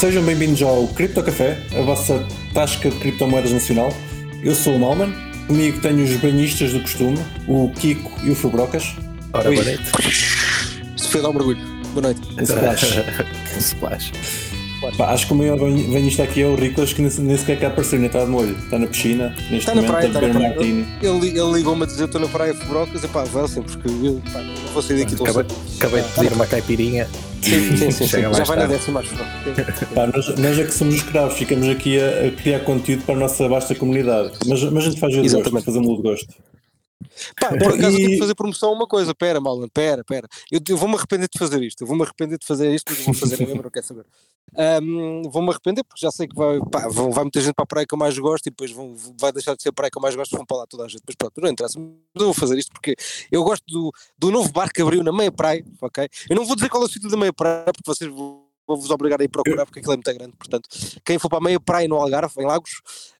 Sejam bem-vindos ao Cripto Café, a vossa tasca de criptomoedas nacional. Eu sou o Malman, comigo tenho os banhistas do costume, o Kiko e o Fubrocas. Ora, Ui. boa noite. Se foi dar um mergulho. Boa noite. Um splash. um splash. Pá, acho que o maior ban- banhista aqui é o Riclas, que nem, sequer quer aparecer, nem está de molho. Está na piscina, neste Está na momento, praia, a está na beber martini. Ele, ele ligou-me a dizer: estou na praia Fubrocas. E pá, avancem, porque eu pá, não vou sair daqui tão Acabei, cedo. acabei de pedir uma caipirinha. Sim, sim, sim. sim. Já mais vai na décima, eu. Pá, nós, nós é que somos escravos, ficamos aqui a, a criar conteúdo para a nossa vasta comunidade. Mas, mas a gente faz o de gosto, fazemos o de gosto. Pá, por acaso eu tenho E- que fazer promoção a uma coisa. Pera, Malman, pera, pera. Eu, eu vou-me arrepender de fazer isto. Eu vou-me arrepender de fazer isto, mas eu vou fazer a mesma, não quero saber. Ahm, vou-me arrepender porque já sei que vai, pá, vão- vai muita gente para a praia que eu mais gosto e depois vão, vai deixar de ser a praia que eu mais gosto vão para lá toda a gente. Mas pronto, não interessa. Mas eu vou fazer isto porque eu gosto do, do novo bar que abriu na meia praia, ok? Eu não vou dizer qual é o sítio da meia praia porque vocês vou-vos obrigar a ir procurar porque aquilo é muito grande, portanto, quem for para a meia praia no Algarve, em Lagos,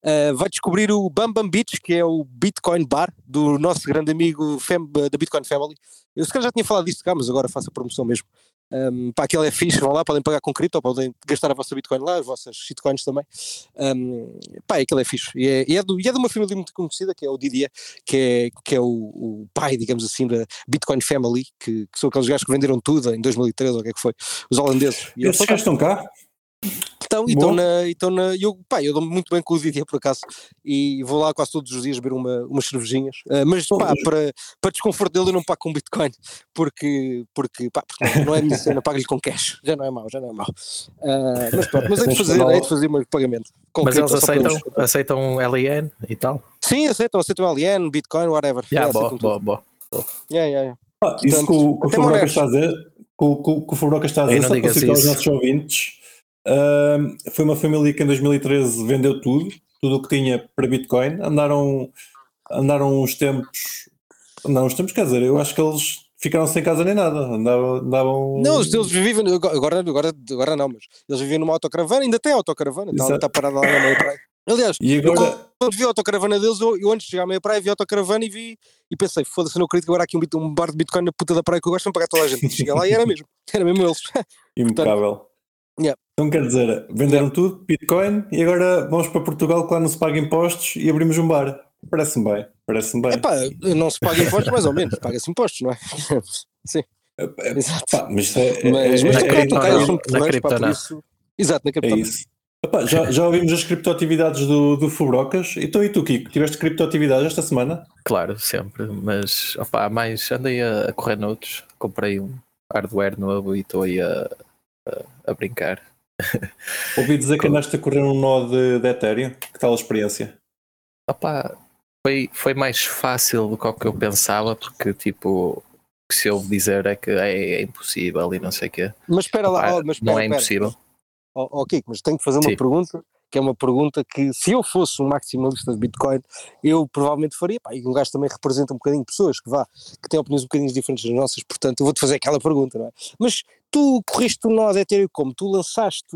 Uh, vai descobrir o Bam Bam Beach, que é o Bitcoin Bar do nosso grande amigo Fem- da Bitcoin Family. Eu se calhar já tinha falado disto cá, mas agora faço a promoção mesmo. Um, pá, aquilo é fixe, vão lá, podem pagar com cripto, podem gastar a vossa Bitcoin lá, as vossas shitcoins também. Um, pá, aquilo é fixe. E é, e é, do- e é de uma família muito conhecida, que é o Didier, que é, que é o, o pai, digamos assim, da Bitcoin Family, que, que são aqueles gajos que venderam tudo em 2013, ou o que é que foi, os holandeses. E eles Esses gajos estão cá? Então, e Boa. estão na, e estão na, eu, pá, eu dou-me muito bem com o Didier por acaso e vou lá quase todos os dias beber uma, umas cervejinhas, Ah, mas pá, para, para desconforto dele eu não pago com Bitcoin porque, porque, pá, porque não é a minha cena, pago-lhe com cash, já não é mau, já não é mau. Ah, mas pronto, mas hei de fazer, hei de fazer um pagamento. Com Mas cripto, eles para aceitam, aceitam LIN e tal? Sim, aceitam, aceitam LN, Bitcoin, whatever. Já, Yeah, boa, tudo. boa, boa. Yeah, yeah, yeah. Ah, isso que o, que o Fubrocas Monex. está a dizer, que o, que o- que o Fubrocas está a dizer, não só para os nossos ouvintes, foi uma família que em 2013 vendeu tudo, tudo o que tinha para Bitcoin, andaram, andaram uns tempos, andaram uns tempos, quer dizer, eu acho que eles ficaram sem casa nem nada, andavam... andavam Não, eles, vivem, agora, agora, agora não, mas eles viviam numa autocaravana, ainda tem autocaravana, está, está parada lá na meia praia. Aliás, E eu agora, quando vi a autocaravana deles, eu, eu antes de chegar à meia praia vi a autocaravana e vi e pensei, foda-se, eu não acredito que agora há aqui um, um bar de Bitcoin na puta da praia que eu gosto de pagar toda a gente. Cheguei lá e era mesmo, era mesmo eles. impecável. Yeah. Então quer dizer, venderam tudo, Bitcoin, e agora vamos para Portugal que lá não se paga impostos e abrimos um bar. Parece-me bem, parece-me bem. Epá, não se paga impostos, mais ou menos, paga-se impostos, não é? Sim, É, exato. pá, mas é, Mas, é- mas é- tu não, cá, eles são na portugueses, cripto pá, por não. isso. Exato, na É cripto. isso. Epá, já, já ouvimos as criptoatividades do, do Fubrocas. Então, e tu, Kiko, tiveste criptoatividades esta semana? Claro, sempre. Mas, opá, mais andei a, a correr noutros. Comprei um hardware novo e estou aí a, a, a brincar. Ouvi dizer que andaste a correr um nó de, de Ethereum. Que tal a experiência? Opá, foi, foi mais fácil do que o que eu pensava, porque, tipo, o que se ouve dizer é que é, é impossível e não sei o quê. Mas espera lá, ó, mas não é espera. impossível. Ó ó, Kiko, mas tenho que fazer uma Sim. pergunta, que é uma pergunta que se eu fosse um maximalista de Bitcoin, eu provavelmente faria, pá, e um gajo também representa um bocadinho pessoas que vá, que têm opiniões um bocadinho diferentes das nossas, portanto eu vou-te fazer aquela pergunta, não é? Mas tu correste o nó de Ethereum como? Tu lançaste,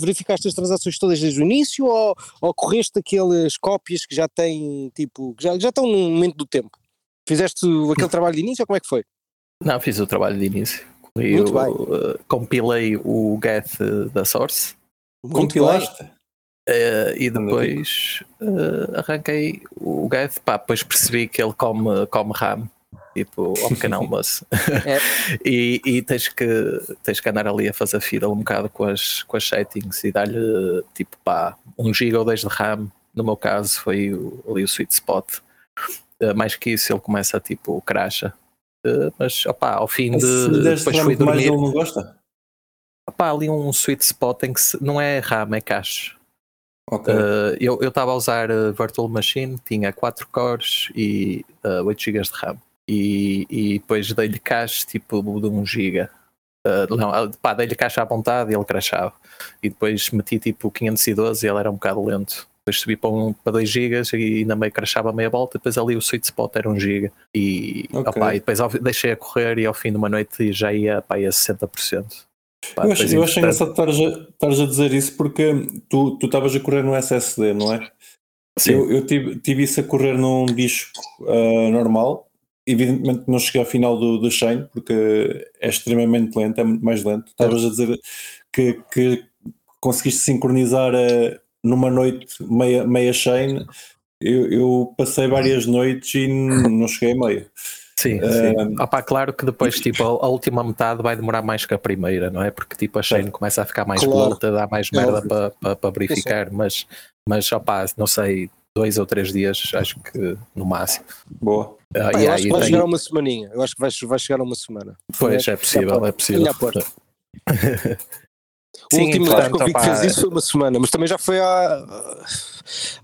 verificaste as transações todas desde o início ou, ou correste aquelas cópias que já têm, tipo, que já, já estão num momento do tempo? Fizeste aquele trabalho de início ou como é que foi? Não, fiz o trabalho de início. Bem. uh, compilei o get da Source Muito Compilaste? uh, e depois uh, arranquei o get. Pá, depois percebi que ele come, come RAM, tipo ao pequeno almoço. É. e e tens, que, tens que andar ali a fazer fiddle um bocado com as, com as settings e dar-lhe tipo pá, 1 GB ou 10 de RAM. No meu caso foi o, ali o sweet spot. Uh, mais que isso, ele começa tipo crasha. Uh, mas opá, ao fim de. Se lhe deste Depois fui RAM mais, dormir. ele não gosta? Opá, ali um sweet spot em que se- não é RAM, é cache. Ok. Uh, eu estava a usar uh, Virtual Machine, tinha 4 cores e uh, 8 GB de RAM. E, e depois dei-lhe cache tipo de 1 GB. Uh, não, uh, pá, dei-lhe cache à vontade e ele crashava. E depois meti tipo 512 e ele era um bocado lento. Depois subi para, um, para 2 GB e ainda meio crashava a meia volta. Depois ali o sweet spot era 1 GB. E, Ok. opá, e depois deixei a correr e ao fim de uma noite já ia pá, a 60%. Pá, eu acho, eu acho engraçado estares a, dizer isso porque tu tu estavas a correr no SSD, não é? Sim. Eu, eu tive, tive isso a correr num disco ah, normal. Evidentemente não cheguei ao final do, do Shane porque é extremamente lento, é muito mais lento. Estavas a dizer que, que conseguiste sincronizar uh, numa noite meia, meia chain. Eu, eu, passei várias noites e não cheguei a meio. Sim, sim. Opa, claro que depois tipo, a, a, última metade vai demorar mais que a primeira, não é? Porque tipo, a chain começa a ficar mais claro. dá mais merda para pa, pa verificar, mas, mas opa, não sei, dois ou três dias, acho que no máximo. Boa. Uh, eu acho que vai tem... chegar a uma semaninha. Eu acho que vai, vai chegar a uma semana. Pois, é, é possível, é possível. o Sim, último live que eu vi que fez isso foi uma semana, mas também já foi há,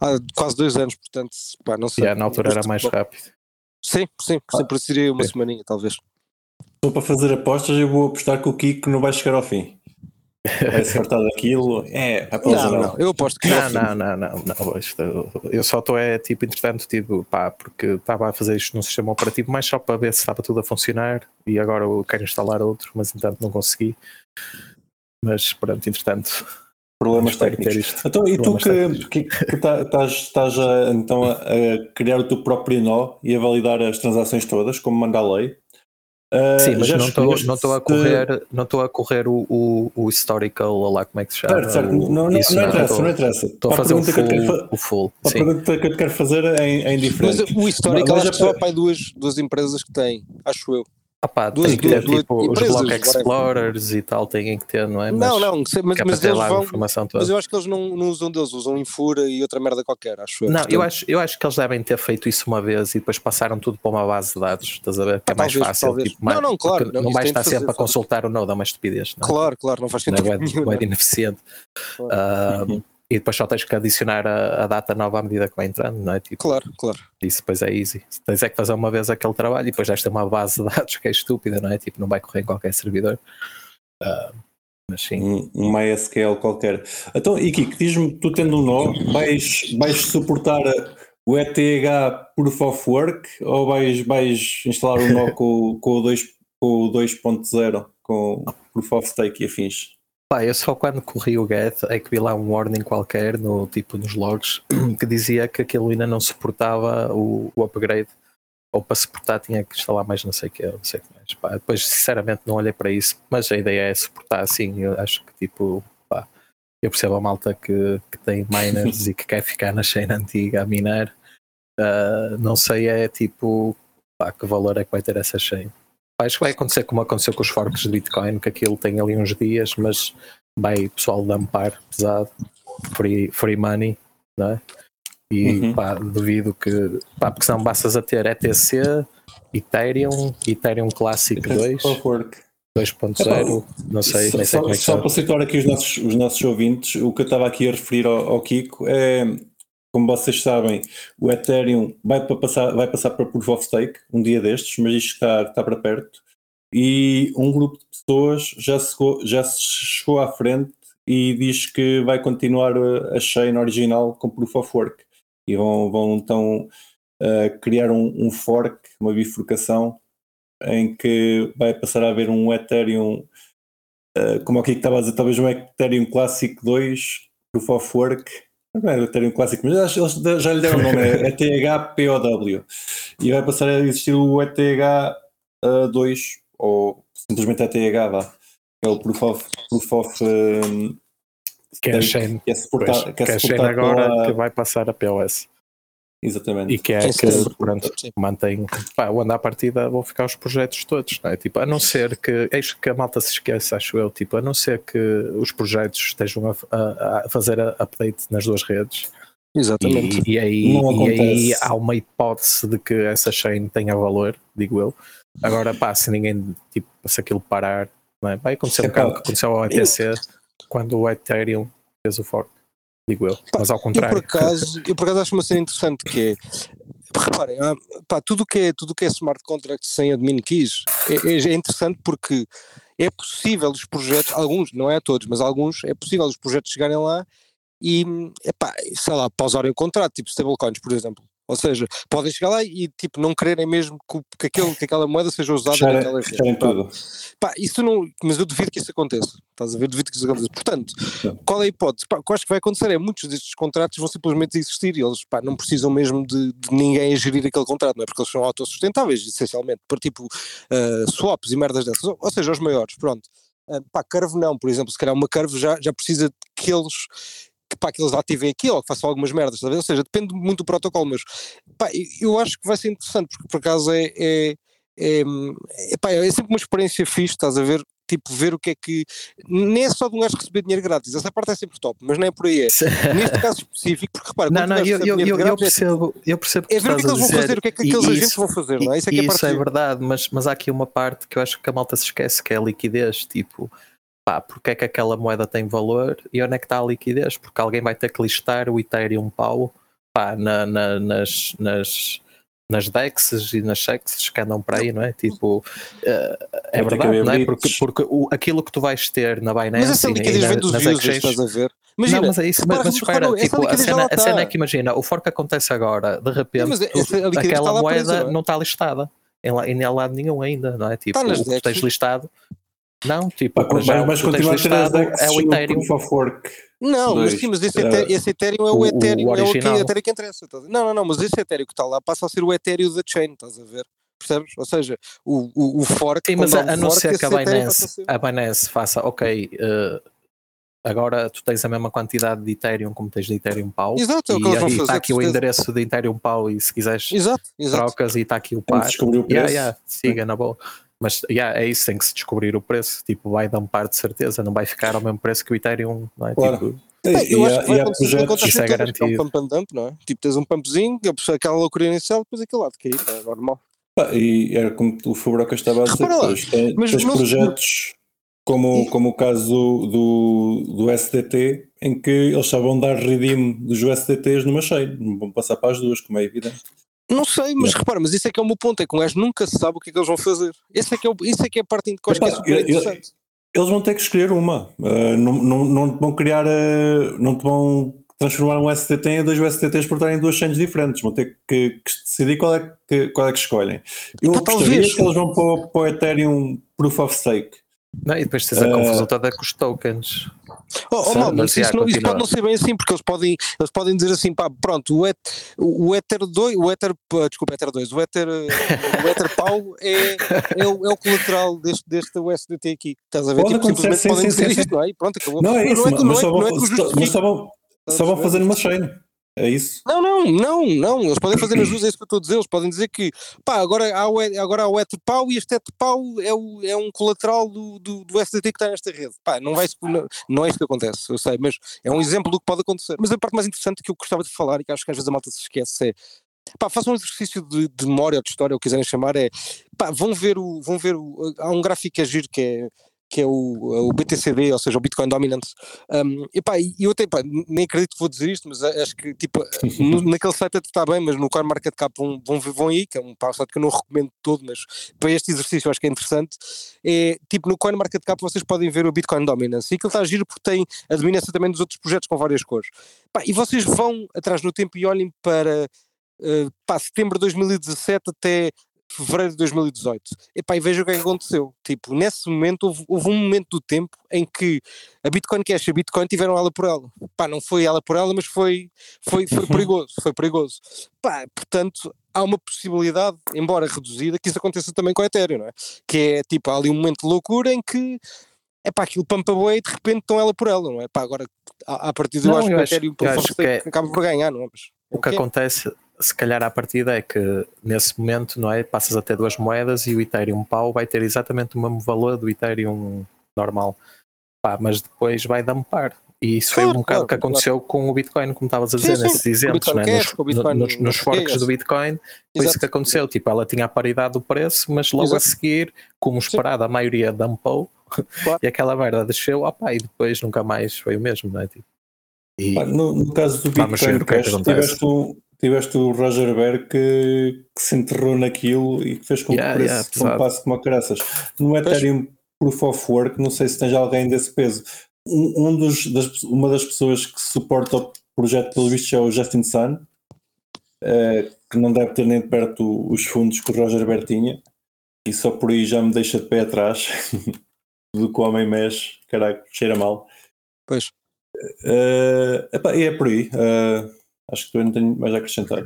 há quase dois anos, portanto, pá, não sei. Yeah, na altura era mais rápido. Sim, sim, ah, sempre seria uma sim. semaninha, talvez. Estou para fazer apostas, eu vou apostar que o Kiko não vai chegar ao fim. Vai daquilo. É, não, não, não, eu aposto que não. Não, não, não, não, isto, eu só estou é tipo, entretanto, tipo, pá, porque estava a fazer isto num sistema operativo mais só para ver se estava tudo a funcionar e agora eu quero instalar outro, mas entanto não consegui. Mas pronto, entretanto. Problemas técnicos. Então, e tu que, tá, estás, a, então a, a, criar o teu próprio nó e a validar as transações todas, como manda a lei, Uh, Sim, mas não estou não estou a correr, não estou a correr o, o, o historical lá como é que se chama. Certo, certo. O, não, não, não, interessa, não interessa. Estou a fazer o full, o full. A pergunta que eu te quero fazer é em, em diferente. Mas o historical acho que só para duas, duas empresas que têm, acho eu. Opa, duas, tem que ter duas, tipo, duas, os Block Explorers e tal, têm que ter, não é? Mas, não, não, mas, mas eles vão, informação toda. mas eu acho que eles não, não usam deles, usam Infura e outra merda qualquer, acho eu. Não, eu acho, eu acho que eles devem ter feito isso uma vez e depois passaram tudo para uma base de dados, estás a ver? Que é ah, mais talvez, fácil. Tipo, não, não, claro. Não, não vais estar sempre a consultar o node, é uma estupidez. Não? Claro, claro, não faz sentido. Não é, é ineficiente. Claro. Uh, e depois só tens que adicionar a, a, data nova à medida que vai entrando, não é? Tipo, claro, claro. Isso depois é easy. Tens é que fazer uma vez aquele trabalho e depois desta uma base de dados que é estúpida, não é? Tipo, não vai correr em qualquer servidor. Uh, mas sim. Um, um MySQL qualquer. Então, e Kiko, diz-me, tu tendo um nó, vais, vais suportar o ETH Proof of Work ou vais, vais instalar um nó com, com o 2.0, com o Proof of Stake e afins? Pá, eu só quando corri o get é que vi lá um warning qualquer no tipo nos logs que dizia que aquilo ainda não suportava o, o upgrade ou para suportar tinha que instalar mais não sei o que, não sei o que mais. Pá, depois sinceramente não olhei para isso, mas a ideia é suportar assim, eu acho que tipo pá, eu percebo a malta que, que tem miners e que quer ficar na chain antiga a minar. Uh, não sei é tipo pá, que valor é que vai ter essa chain. Acho que vai acontecer como aconteceu com os forks de Bitcoin, que aquilo tem ali uns dias, mas vai o pessoal dampar pesado, free, free money, não é? E uhum. pá, duvido que, pá, porque senão bastas a ter ETC, Ethereum, Ethereum Classic 2, 2.0, não sei, só, nem sei como é que Só para situar aqui os nossos, os nossos ouvintes, o que eu estava aqui a referir ao, ao Kiko é como vocês sabem, o Ethereum vai, para passar, vai passar para Proof of Stake um dia destes, mas isto está, está para perto. E um grupo de pessoas já, se, já chegou à frente e diz que vai continuar a, a chain original com Proof of Work. E vão, vão então uh, criar um, um, fork, uma bifurcação, em que vai passar a haver um Ethereum, uh, como aqui que estava a dizer, talvez um Ethereum Classic 2, Proof of Work, é o Ethereum clássico, mas eles já lhe deram o nome, é ETH-POW. E vai passar a existir o ETH2, ou simplesmente ETH, vá. É o Proof of. Proof of um, que é, chain, que é que é, que é chain agora pela... que vai passar a POS. Exatamente. E que é que, pronto, mantém. Pá, onde à partida vão ficar os projetos todos, não é? Tipo, a não ser que. Eis que a malta se esquece, acho eu, tipo, a não ser que os projetos estejam a, a, a fazer a update nas duas redes. Exatamente. E, e, aí, e aí há uma hipótese de que essa chain tenha valor, digo eu. Agora, pá, se ninguém, tipo, se aquilo parar, não é? vai acontecer um bocado que aconteceu ao ETC eu... quando o Ethereum fez o fork digo eu, mas ao contrário. Eu por acaso, eu por acaso acho uma cena interessante que é, reparem, pá, tudo que é, tudo que é smart contract sem admin keys é, é, é interessante porque é possível os projetos, alguns, não é a todos, mas alguns, é possível os projetos chegarem lá e, epá, sei lá, pausarem o contrato, tipo stablecoins, por exemplo. Ou seja, podem chegar lá e tipo, não quererem mesmo que, que, aquele, que aquela moeda seja usada naquela rede. tudo. Pá, isso não, mas eu duvido que isso aconteça. Estás a ver? Duvido que isso aconteça. Portanto, qual é a hipótese? Pá, o que eu acho que vai acontecer é muitos destes contratos vão simplesmente existir e eles pá, não precisam mesmo de, de, ninguém gerir aquele contrato, não é? Porque eles são autossustentáveis, essencialmente, para tipo uh, swaps e merdas dessas. Ou, ou seja, os maiores, pronto Uh, pá, Curve não, por exemplo, se calhar uma Curve já, já precisa que eles que, pá, que eles ativem aquilo ou que façam algumas merdas, ou seja, depende muito do protocolo, mas pá, eu acho que vai ser interessante, porque por acaso é, é, é, é, pá, é sempre uma experiência fixe, estás a ver, tipo, ver o que é que. Nem é só de um gajo receber dinheiro grátis, essa parte é sempre top, mas não é por aí. É. Neste caso específico, porque repara, não, não, eu, eu, eu, eu, percebo, eu percebo é ver o que, é que eles vão fazer, o que é que aqueles isso, agentes vão fazer, não é? Isso é, é, isso é verdade, mas, mas há aqui uma parte que eu acho que a malta se esquece, que é a liquidez, tipo. Pá, porque é que aquela moeda tem valor e onde é que está a liquidez? Porque alguém vai ter que listar o Ethereum pau pá, na, na, nas, nas, nas DEXs e nas SEXs que andam para aí, não é? Tipo, uh, é verdade, não é? Porque, porque o, aquilo que tu vais ter na Binance mas essa liquidez e, vem dos users, estás a ver? Imagina, não, mas é isso, mas, mas espera, tipo, a, cena, a cena é que imagina, o fork acontece agora, de repente, tu, aquela moeda presa, não, é? não está listada em, em lado nenhum ainda, não é? Tipo, o que tens listado. Não, tipo, mas, já, mas continua a ter é o Ethereum. Proof fork. Não, mas sim, mas esse, Ethereum, esse Ethereum é o, o Ethereum, o é o que, Ethereum que interessa. Tá? Não, não, não, mas esse Ethereum que está lá passa a ser o Ethereum da chain, estás a ver? Percebes? Ou seja, o, o, o fork. Sim, mas a, a não ser que a Binance, a, a Binance faça, ok, uh, agora tu tens a mesma quantidade de Ethereum como tens de Ethereum Pau. Exato, é o que eles vão fazer. Está aqui o endereço de Ethereum Pau e se quiseres exato, exato. trocas e está aqui o par. Descobrir o preço. Yeah, yeah, siga na boa. Mas yeah, é isso, tem que se descobrir o preço. Tipo, vai dar um par de certeza, não vai ficar ao mesmo preço que o Ethereum, não é? Claro. Tipo, Bem, eu acho que vai acontecer projetos, isso é garantido. É um pump and dump, não é? Tipo, tens um pumpzinho, aquela loucura inicial, depois aquele lado cair, é normal. e era como o Fubroca estava a dizer, depois, tens, mas tens projetos como, e... como o caso do, do SDT, em que eles estavam a dar redeem dos USDTs numa chain, não vão passar para as duas, como é evidente. Não sei, mas não. repara, mas isso é que é o meu ponto, é que um gajo nunca sabe o que é que eles vão fazer. Esse é que é, o, isso é, que é a parte que eu acho que é super interessante. Eles vão ter que escolher uma, uh, não, não, não vão criar, uh, não te vão transformar um STT em dois STTs por estarem duas chains diferentes, vão ter que, que, decidir qual é que, qual é que escolhem. Eu gostaria talvez. que eles vão para, para o Ethereum Proof of Stake. Não, e depois tens a confusão toda com os tokens. Oh, oh, mal, mas isso, não, isso, pode não ser bem assim, porque eles podem, eles podem dizer assim, pá, pronto, o, et, o Ether 2, o Ether, desculpa, Ether 2, o Ether, o Ether Pau é, é, o, é o colateral deste, deste USDT aqui. Estás a ver? Pode tipo, simplesmente sim, podem sim, dizer sim, isto, não é? Pronto, acabou. Não é isso, não é, mas, não é, não é só vão, só vão fazer uma chain. É isso? Não, não, não, não. Eles podem fazer as duas, é isso que eu estou a dizer. Eles podem dizer que pá, agora há o, agora há o ETPAU e este ETPAU é, o, é um colateral do, do, do SDT que está nesta rede. Pá, não, vai, não, não é isso que acontece, eu sei, mas é um exemplo do que pode acontecer. Mas a parte mais interessante que eu gostava de falar e que acho que às vezes a malta se esquece é pá, façam um exercício de, de memória ou de história, o que quiserem chamar, é pá, vão ver o. Vão ver o há um gráfico que é giro que é que é o, o BTCD, ou seja, o Bitcoin Dominance. Um, e pá, eu até, pá, nem acredito que vou dizer isto, mas acho que tipo, no, naquele site até está bem, mas no CoinMarketCap vão, vão, vão aí, que é um site que eu não recomendo todo, mas para este exercício acho que é interessante. É, tipo, no CoinMarketCap vocês podem ver o Bitcoin Dominance, e aquilo está a giro porque tem a dominância também dos outros projetos com várias cores. Pá, e vocês vão atrás no tempo e olhem para Uh, pá, setembro de 2017 até fevereiro de 2018. Epá, e veja o que é que aconteceu. Tipo, nesse momento houve, houve, um momento do tempo em que a Bitcoin Cash e a Bitcoin tiveram ela por ela. Pá, não foi ela por ela, mas foi, foi, foi perigoso, foi perigoso. Pá, portanto, há uma possibilidade, embora reduzida, que isso aconteça também com a Ethereum, não é? Que é, tipo, há ali um momento de loucura em que é pá, aquilo pampa boa e de repente estão ela por ela, não é? Pá, agora, a, partir do eu acho que o Ethereum que é... acaba por ganhar, não é? Mas, o que, acontece se calhar a partida é que nesse momento não é passas a ter duas moedas e o Ethereum pau vai ter exatamente o mesmo valor do Ethereum normal Pá, mas depois vai dampar e isso claro, foi um bocado o claro, que aconteceu claro. com o Bitcoin como estavas a dizer sim, nesses sim. exemplos né? Nos, Bitcoin, nos, nos forks do Bitcoin foi Exato. isso que aconteceu tipo ela tinha a paridade do preço mas logo Exato. a seguir como esperado a maioria dampou e aquela merda desceu opa, e depois nunca mais foi o mesmo não é? Tipo, e, no, no, caso do Bitcoin Cash tiveste um tiveste o Roger Ver que, que, se enterrou naquilo e que fez com yeah, que o preço yeah, passe como a caraças. No Ethereum Proof of Work, não sei se tens alguém desse peso. Um, um dos, das, uma das pessoas que suporta o projeto, pelo visto, é o Justin Sun, uh, que não deve ter nem de perto os fundos que o Roger Ver tinha, e só por aí já me deixa de pé atrás do que o homem mexe, caraca, cheira mal. Pois. Uh, epá, e é por aí. Uh, Acho que eu não tenho mais a acrescentar.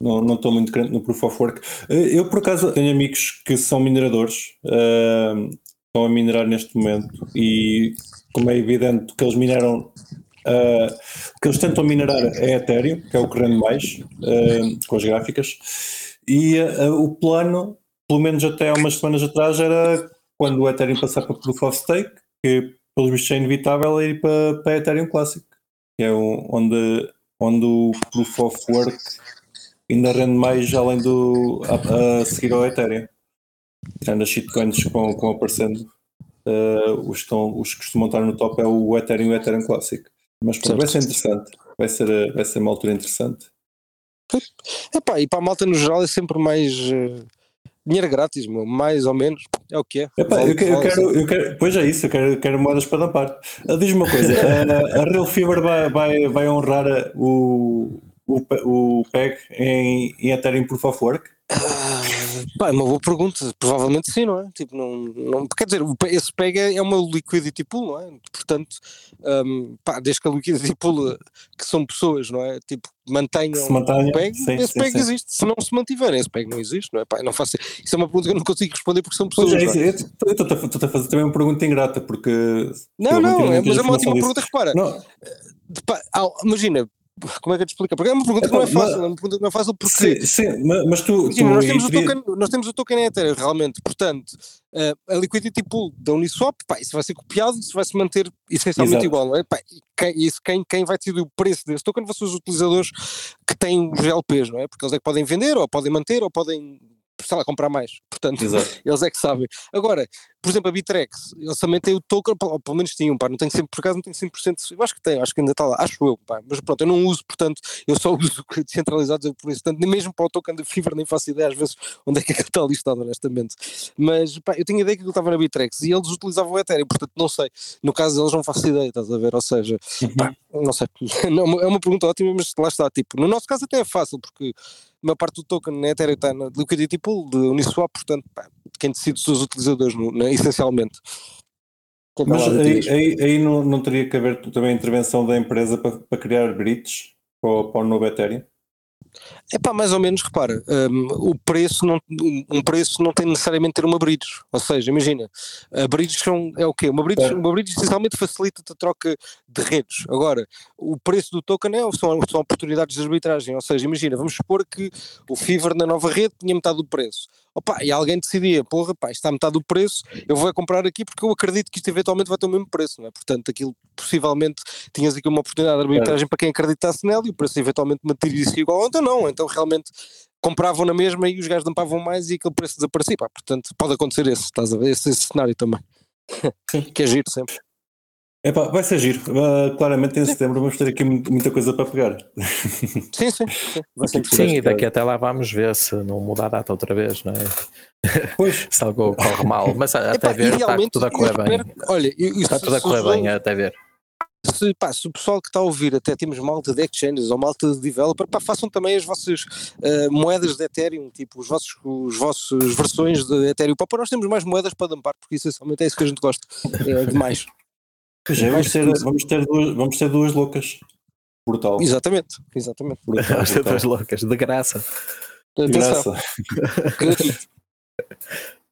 Não, não estou muito crente no Proof of Work. Eh, eu, por acaso, tenho amigos que são mineradores uh, estão a minerar neste momento e como é evidente que eles mineram uh, o que eles tentam minerar é Ethereum, que é o que rende mais uh, com as gráficas e o plano, pelo menos até há umas semanas atrás era quando o Ethereum passar para Proof of Stake que pelos vistos é inevitável é ir para, para Ethereum Classic que é onde, onde o Proof of Work ainda rende mais além do a, a seguir ao Ethereum tirando as shitcoins que vão, aparecendo uh, os, que estão, os que costumam estar no top é o Ethereum e o Ethereum Classic. Mas pronto, vai ser interessante. Vai ser, vai ser uma altura interessante. Epá, e para a malta no geral é sempre mais uh, dinheiro grátis, meu, mais ou menos. É o que é. Epá, eu, eu, quero, eu quero, pois é isso, eu quero, quero moedas para dampar. Uh, Diz-me uma coisa: a, a Real Fever vai, vai, vai honrar o, o, o PEG em, em Ethereum Proof of Work? Pá, é uma boa pergunta, provavelmente sim, não é? Tipo, não, não, quer dizer, esse PEG é, uma liquidity pool, não é? Portanto, um, pá, desde que a liquidity pool, que são pessoas, não é? Tipo, mantenham mantenha, o PEG, sim, esse sim, PEG sim. existe. Se não se mantiver, esse PEG não existe, não é? Pá, não faço, isso é uma pergunta que eu não consigo responder porque são pessoas. Pois é, é? estou a fazer também uma pergunta ingrata, porque. Não, não, é, mas é uma ótima disso. pergunta, repara. Não, Pá, ah, imagina, como é que eu te explico? Porque é uma pergunta que não é Epá, mas- fácil, é uma pergunta que não é fácil porque sim, sim, ma- mas tu. Imagina, tu nós, temos o token, nós temos o token Ether, realmente, portanto, eh, a liquidity pool da Uniswap, pá, isso vai ser copiado, isso vai se manter essencialmente Exato. igual, não é? Pá, quem, isso, quem, quem vai decidir o preço desse token vão ser os utilizadores que têm os LPs, não é? Porque eles é que podem vender, ou podem manter, ou podem, sei lá, comprar mais. Portanto, Exato. eles é que sabem. Agora, por exemplo, a Bitrex, eles também têm o token, pelo menos tinham, pá, não tenho sempre, por acaso não tenho 100%, eu acho que tem, acho que ainda está lá, acho eu, pá, mas pronto, eu não uso, portanto, eu só uso descentralizados, por isso, portanto, nem mesmo para o token de Fever nem faço ideia às vezes onde é que ele está listado, honestamente. Mas, pá, eu tinha ideia que ele estava na Bitrex e eles utilizavam o Ethereum, portanto, não sei, no caso deles não faço ideia, estás a ver, ou seja, pá, não sei, não, é uma pergunta ótima, mas lá está, tipo, no nosso caso até é fácil, porque a maior parte do token na Ethereum está na Liquidity Pool de Uniswap, portanto, pá, quem decide são os utilizadores, no- essencialmente. É Mas aí, aí, aí não, não teria que haver também intervenção da empresa para, para criar bridges para, o- para o novo Ethereum? É pá, mais ou menos, repara, hum, o preço não, um- um preço não tem necessariamente ter uma bridge, ou seja, imagina, a bridge são, é o quê? Uma bridge, Certo. uma bridge essencialmente facilita-te a troca de redes, agora, o preço do token é, são, são oportunidades de arbitragem, ou seja, imagina, vamos supor que o Fever na nova rede tinha metade do preço, opa, e alguém decidia, porra, pá, está a metade do preço, eu vou é comprar aqui porque eu acredito que isto eventualmente vai ter o mesmo preço, não é? Portanto, aquilo possivelmente tinhas aqui uma oportunidade de arbitragem para quem acreditasse nela e o preço eventualmente manteria-se igual, então não, então realmente compravam na mesma e os gajos dampavam mais e aquele preço desaparecia, pá, portanto pode acontecer esse, estás a ver, esse, esse cenário também, que é giro sempre. Epá, vai ser giro. Uh, claramente em setembro vamos ter aqui mu- muita coisa para pegar. Sim, sim, sim. Sim, e daqui até lá vamos ver se não muda a data outra vez, não é? Pois, Se algo corre mal. Mas até Epá, ver, está tudo a correr bem. espero que- Olha, eu- Está isso- tudo a correr se- bem, até ver. se, pá, se o pessoal que está a ouvir, até temos malta de exchanges ou malta de developer, pá, façam também as vossas eh, moedas de Ethereum, tipo os vossos, os vossos versões de Ethereum. Pá, nós temos mais moedas para dampar, porque essencialmente é isso que a gente gosta. É demais. Pois é, vamos, ter, vamos, ter duas, vamos ter duas loucas. Brutal. Exatamente, exatamente. brutal, As brutal. duas loucas, de graça. De graça. gratuito.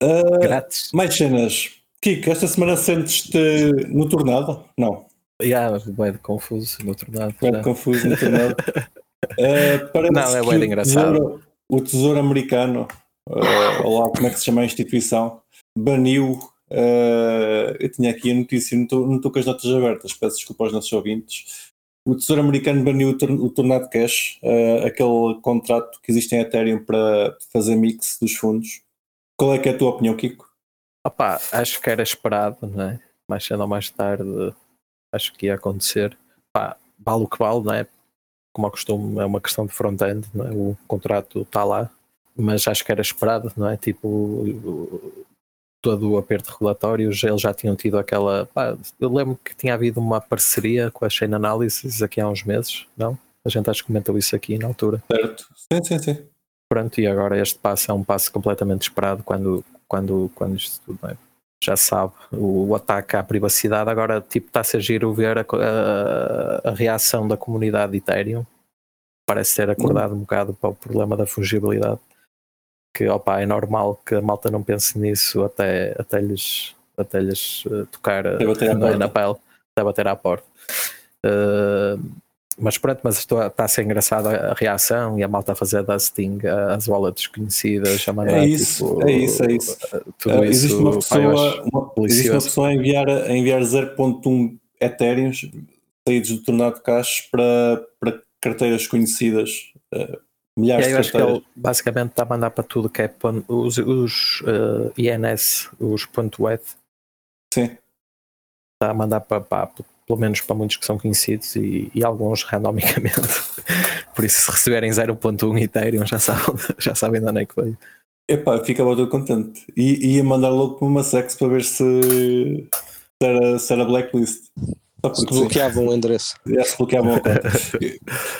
Uh, Grátis. mais cenas. Kiko, esta semana sentes-te no tornado? Não, Yeah, de confuso no tornado. já. confuso no tornado. Uh, Não, é o engraçado. tesouro, o tesouro americano, uh, ou lá como é que se chama a instituição, baniu. Uh, eu tinha aqui a notícia, não estou- com as notas abertas, peço desculpa aos nossos ouvintes. O Tesouro Americano baniu o, o Tornado Cash, uh, aquele contrato que existe em Ethereum para fazer mix dos fundos. Qual é que é a tua opinião, Kiko? Opa, acho que era esperado, não é? Mais cedo ou mais tarde, acho que ia acontecer. Pá, vale o que vale, não é? Como ao costume, é uma questão de front-end, é? O contrato está lá, mas acho que era esperado, não é? Tipo, todo o aperto regulatório, já- eles já tinham tido aquela. pá, eu lembro que tinha havido uma parceria com a Chain Analysis aqui há uns meses, não? A gente acho que comentou isso aqui na altura. Certo? Sim, sim, sim. Pronto, e agora este passo é um passo completamente esperado quando, quando, quando isto tudo é? já sabe o, o ataque à privacidade. Agora tipo, está-se a giro ver a, a- a reação da comunidade de Ethereum. Parece ter acordado um bocado para o problema da fungibilidade. Que opa, é normal que a malta não pense nisso até, até lhes até lhes uh, tocar bater à na, pele, até bater à porta. Uh, mas pronto, mas está a ser engraçada a reação e a malta a fazer dusting às wallets conhecidas, a mandar É isso, tipo, é isso, é isso. tudo Uh, isso. existe uma pessoa, uma, existe uma pessoa a enviar, a enviar 0.1 Ethereum saídos do tornado cash para, para carteiras conhecidas, milhares E de acho que carteiras. ele basicamente está a mandar para tudo que é os, os eh, INS, os .wet, Sim. está a mandar para, para- pelo menos para muitos que são conhecidos e, e alguns randomicamente. Por isso, se receberem 0.1 Ethereum, já sabem, já sabem de onde é que veio. Epá, ficava todo contente. E ia mandar logo para uma sex para ver se, se, era, se era blacklist. Se bloqueavam o endereço. Já se bloqueavam a conta.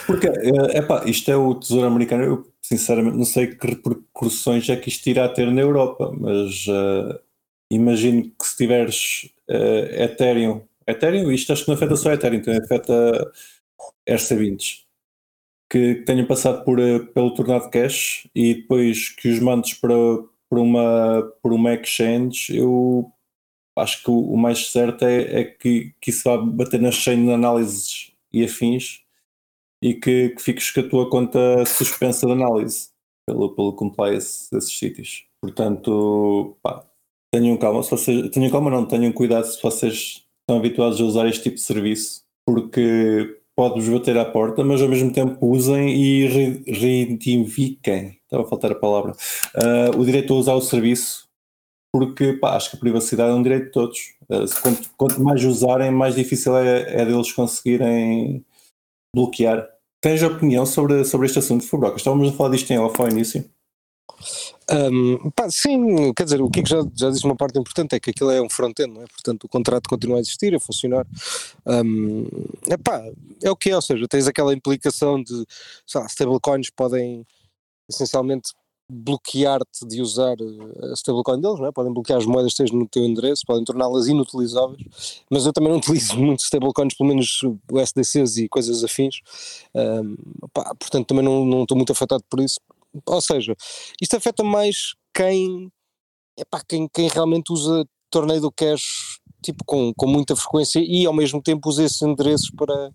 Porque, é epá, isto é o Tesouro Americano. Eu, sinceramente, não sei que repercussões é que isto irá ter na Europa, mas eh, imagino que se tiveres eh, Ethereum, Ethereum, isto acho que não afeta só Ethereum, também afeta RC20s, que tenham passado por, eh, pelo tornado cash e depois que os mandes para, por, uma, por uma exchange, eu acho que o, mais certo é, é que, que isso vá bater nas chain de análises e afins e que, que fiques com a tua conta suspensa de análise pelo, pelo compliance desses sítios. Portanto, pá, tenham calma, se vocês, tenham calma não, tenham cuidado se vocês estão habituados a usar este tipo de serviço, porque pode-vos bater à porta, mas ao mesmo tempo usem e re- reivindiquem, estava a faltar a palavra, ah, o direito a usar o serviço porque pá, acho que a privacidade é um direito de todos. Se quanto, quanto mais usarem, mais difícil é, é deles conseguirem bloquear. Tens opinião sobre, sobre este assunto, Fabroca? Estávamos a falar disto em off ao início. Um, pá, sim, quer dizer, o Kiko já, já disse uma parte importante, é que aquilo é um front-end, é? Portanto, o contrato continua a existir, a funcionar. Um, é o que é, ou seja, tens aquela implicação de, sei lá, stablecoins podem essencialmente bloquear-te de usar eh, a stablecoin deles, não é? Podem bloquear as moedas que no teu endereço, podem torná-las inutilizáveis, mas eu também não utilizo muitos stablecoins, pelo menos o SDCs e coisas afins, um, pá, portanto também não não estou muito afetado por isso. Ou seja, isto afeta mais quem, epá, quem, quem realmente usa torneio do cash tipo, com, com muita frequência e ao mesmo tempo usa esses endereços para,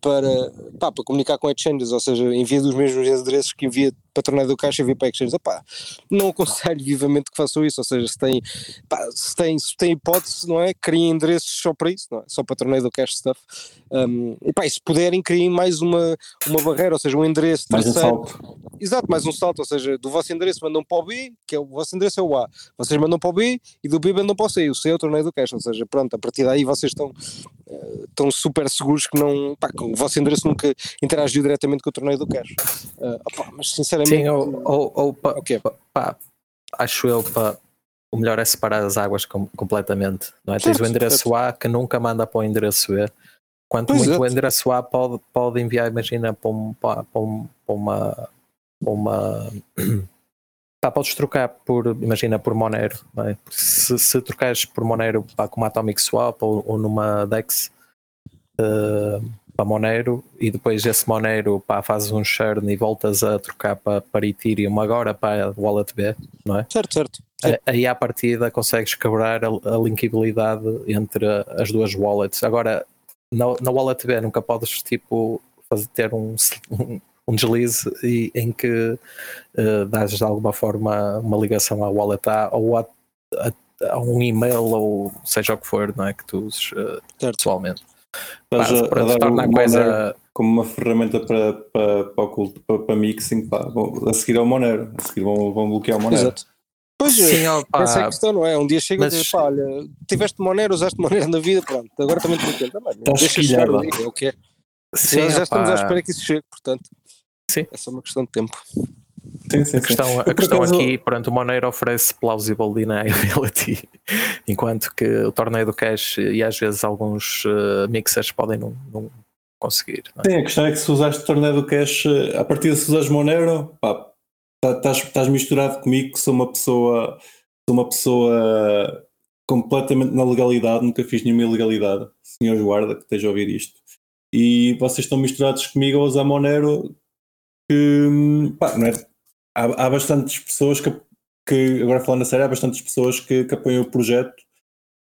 para, pá, para comunicar com exchanges, ou seja, envia dos mesmos endereços que envia para torneio do cash envia para exchanges. Epá, não aconselho vivamente que façam isso, ou seja, se tem, pá, se tem, se tem hipótese, não é? Criem endereços só para isso, não é? Só para torneio do cash stuff. Um, e pá, e se puderem, criem mais uma, uma barreira, ou seja, um endereço Mais um terceiro. salto. Exato, mais um salto, ou seja, do vosso endereço mandam para o B, que é o vosso endereço é o A, vocês mandam para o B e do B mandam para o C, e o C é o torneio do cash, ou seja, pronto, a partir daí vocês estão, eh, estão super seguros que não, pá, que o vosso endereço nunca interagiu diretamente com o torneio do cash. Eh, opá, mas sinceramente, Sim, ou, ou, ou pa- o quê? pa- pá, acho eu para o melhor é separar as águas com- completamente. Não é? Tens Certo, o endereço certo. A que nunca manda para o endereço E. Quanto Pois, muito o exato. endereço A pode, pode enviar, imagina, para, um, para, um- para uma. Para uma pá, podes trocar por, imagina, por Monero. não é? Se, se trocares por Monero pá, com uma Atomic Swap ou, ou numa DEX eh, para Monero e depois esse Monero pá, fazes um churn e voltas a trocar para, para Ethereum agora para Wallet B, não é? certo, certo. certo. Aí à partida consegues quebrar a, a linkabilidade entre as duas wallets. Agora, na, na Wallet B nunca podes tipo fazer, ter um, um, deslize e, em que eh, dás de alguma forma uma ligação à wallet A ou a, a- a um e-mail ou seja o que for, não é? Que tu uses Certo. pessoalmente. Estás a- a para dar tornar a o coisa. Como uma ferramenta para, para, para, o culto, para, para mixing, pá, a seguir ao Monero, a seguir vão, vão bloquear o Monero. Exato. Pois é, Sim, opa, essa é a questão, não é? Um dia chega mas- e diz, pá, olha, tiveste Monero, usaste Monero na vida, pronto, agora também te bloqueio. Tá Estás Deixa chegar é o que é. sim, já, já estamos à opa, espera que isso chegue, portanto. Sim. É só uma questão de tempo. Sim, sim, A sim. questão, Eu, a questão acaso- aqui, pronto, o Monero oferece plausible deniability, enquanto que o torneio do cash e às vezes alguns eh, mixers podem não, não conseguir. não é? Sim, a questão é que se usaste torneio do cash, eh, a partir de se usares Monero, pá, tá- estás estás misturado comigo que sou uma pessoa, sou uma pessoa completamente na legalidade, nunca fiz nenhuma ilegalidade, senhores guarda que esteja a ouvir isto. E vocês estão misturados comigo a usar Monero que pá, não é? Há, há bastantes pessoas que, que, agora falando a sério, há bastantes pessoas que, que apoiam o projeto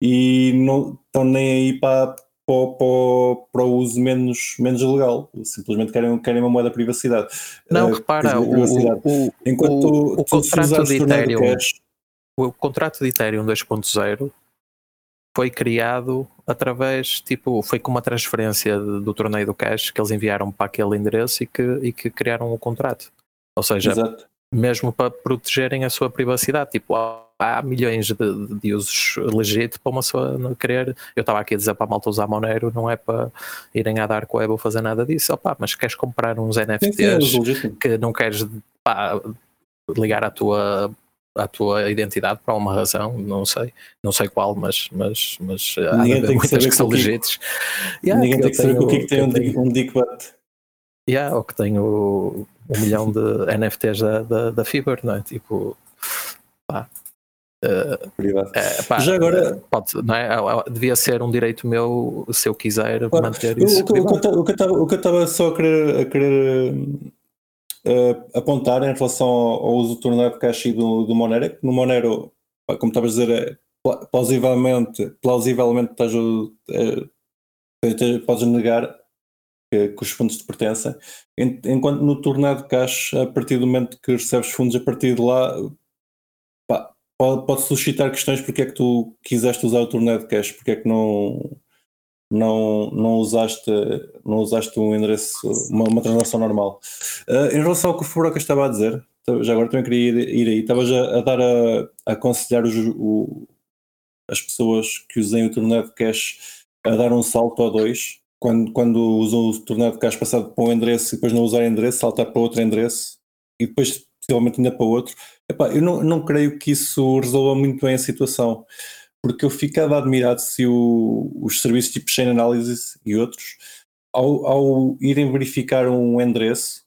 e não estão nem aí para, para, para, para o uso menos, menos legal. Simplesmente querem, querem uma moeda de privacidade. Não, uh, repara, o, privacidade. o, Enquanto o, tu, o contrato de Ethereum, cash, o contrato de Ethereum 2.0 foi criado através, tipo, foi com uma transferência do torneio do cash que eles enviaram para aquele endereço e que, e que criaram o contrato. Ou seja, Exato. Mesmo para protegerem a sua privacidade, tipo, há milhões de, de usos legítimos para uma pessoa não querer. Eu estava aqui a dizer para a malta usar Monero, não é para irem a dar web ou fazer nada disso. Opa, mas queres comprar uns NFTs sim, sim, que não queres pá, ligar à tua a tua identidade por alguma razão, não sei, não sei qual, mas, mas, mas há tem que, que são legítimos. Yeah, Ninguém tem que saber o que é que tem um, um Dickbutt. Yeah, ou que tem o, um milhão de NFTs da, da, da Fiber, não é? Tipo, pá. Uh, é, pá, Já agora pode, não é? devia ser um direito meu se eu quiser manter isso. O, o que eu estava só a querer, a querer uh, apontar em relação ao, ao uso do torneio de caixa do, do Monero, é que no Monero, como estavas a dizer, é, plausivelmente, plausivelmente estás, é, podes negar que, que, os fundos te pertencem, enquanto no torneio de caixa, a partir do momento que recebes fundos, a partir de lá pode, pode suscitar questões porque é que tu quiseste usar o torneio de cash, porque é que não não, não, usaste, não usaste um endereço, uma, uma transação normal. Uh, em relação ao que o Furoca estava a dizer, já agora também queria ir, ir aí, estava já a dar a, a aconselhar os, o, as pessoas que usem o torneio de cash a dar um salto ou dois, quando, quando usam o de cash passado para um endereço e depois não usar endereço, saltar para outro endereço e depois possivelmente ainda para outro. Epá, eu não, não creio que isso resolva muito bem a situação porque eu ficava admirado se o, os serviços tipo Chain Analysis e outros, ao, ao irem verificar um endereço,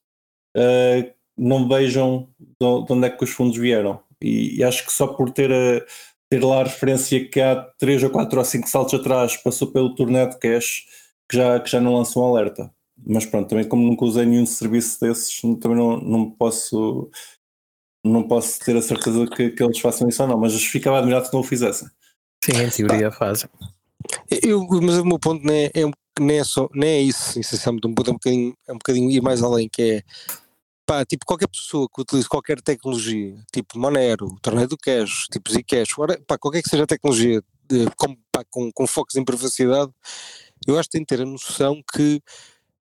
uh, não vejam de onde é que os fundos vieram. E, e acho que só por ter, a, ter lá a referência que há 3 ou 4 ou 5 saltos atrás passou pelo torneio de cash, que já, que já não lançou um alerta. Mas pronto, também como nunca usei nenhum serviço desses, também não, não posso não posso ter a certeza que, que eles façam isso ou não, mas ficava admirado se não o fizessem. Sim, em teoria fazem. Eu, mas o meu ponto nem é, é, nem é só, nem é isso, essencialmente, um ponto é um bocadinho, é um bocadinho ir mais além, que é pá, tipo, qualquer pessoa que utilize qualquer tecnologia, tipo Monero, Torneio do Cash, tipo Zcash, pá, qualquer que seja a tecnologia de, com, pá, com, com focos em privacidade, eu acho que tem que ter a noção que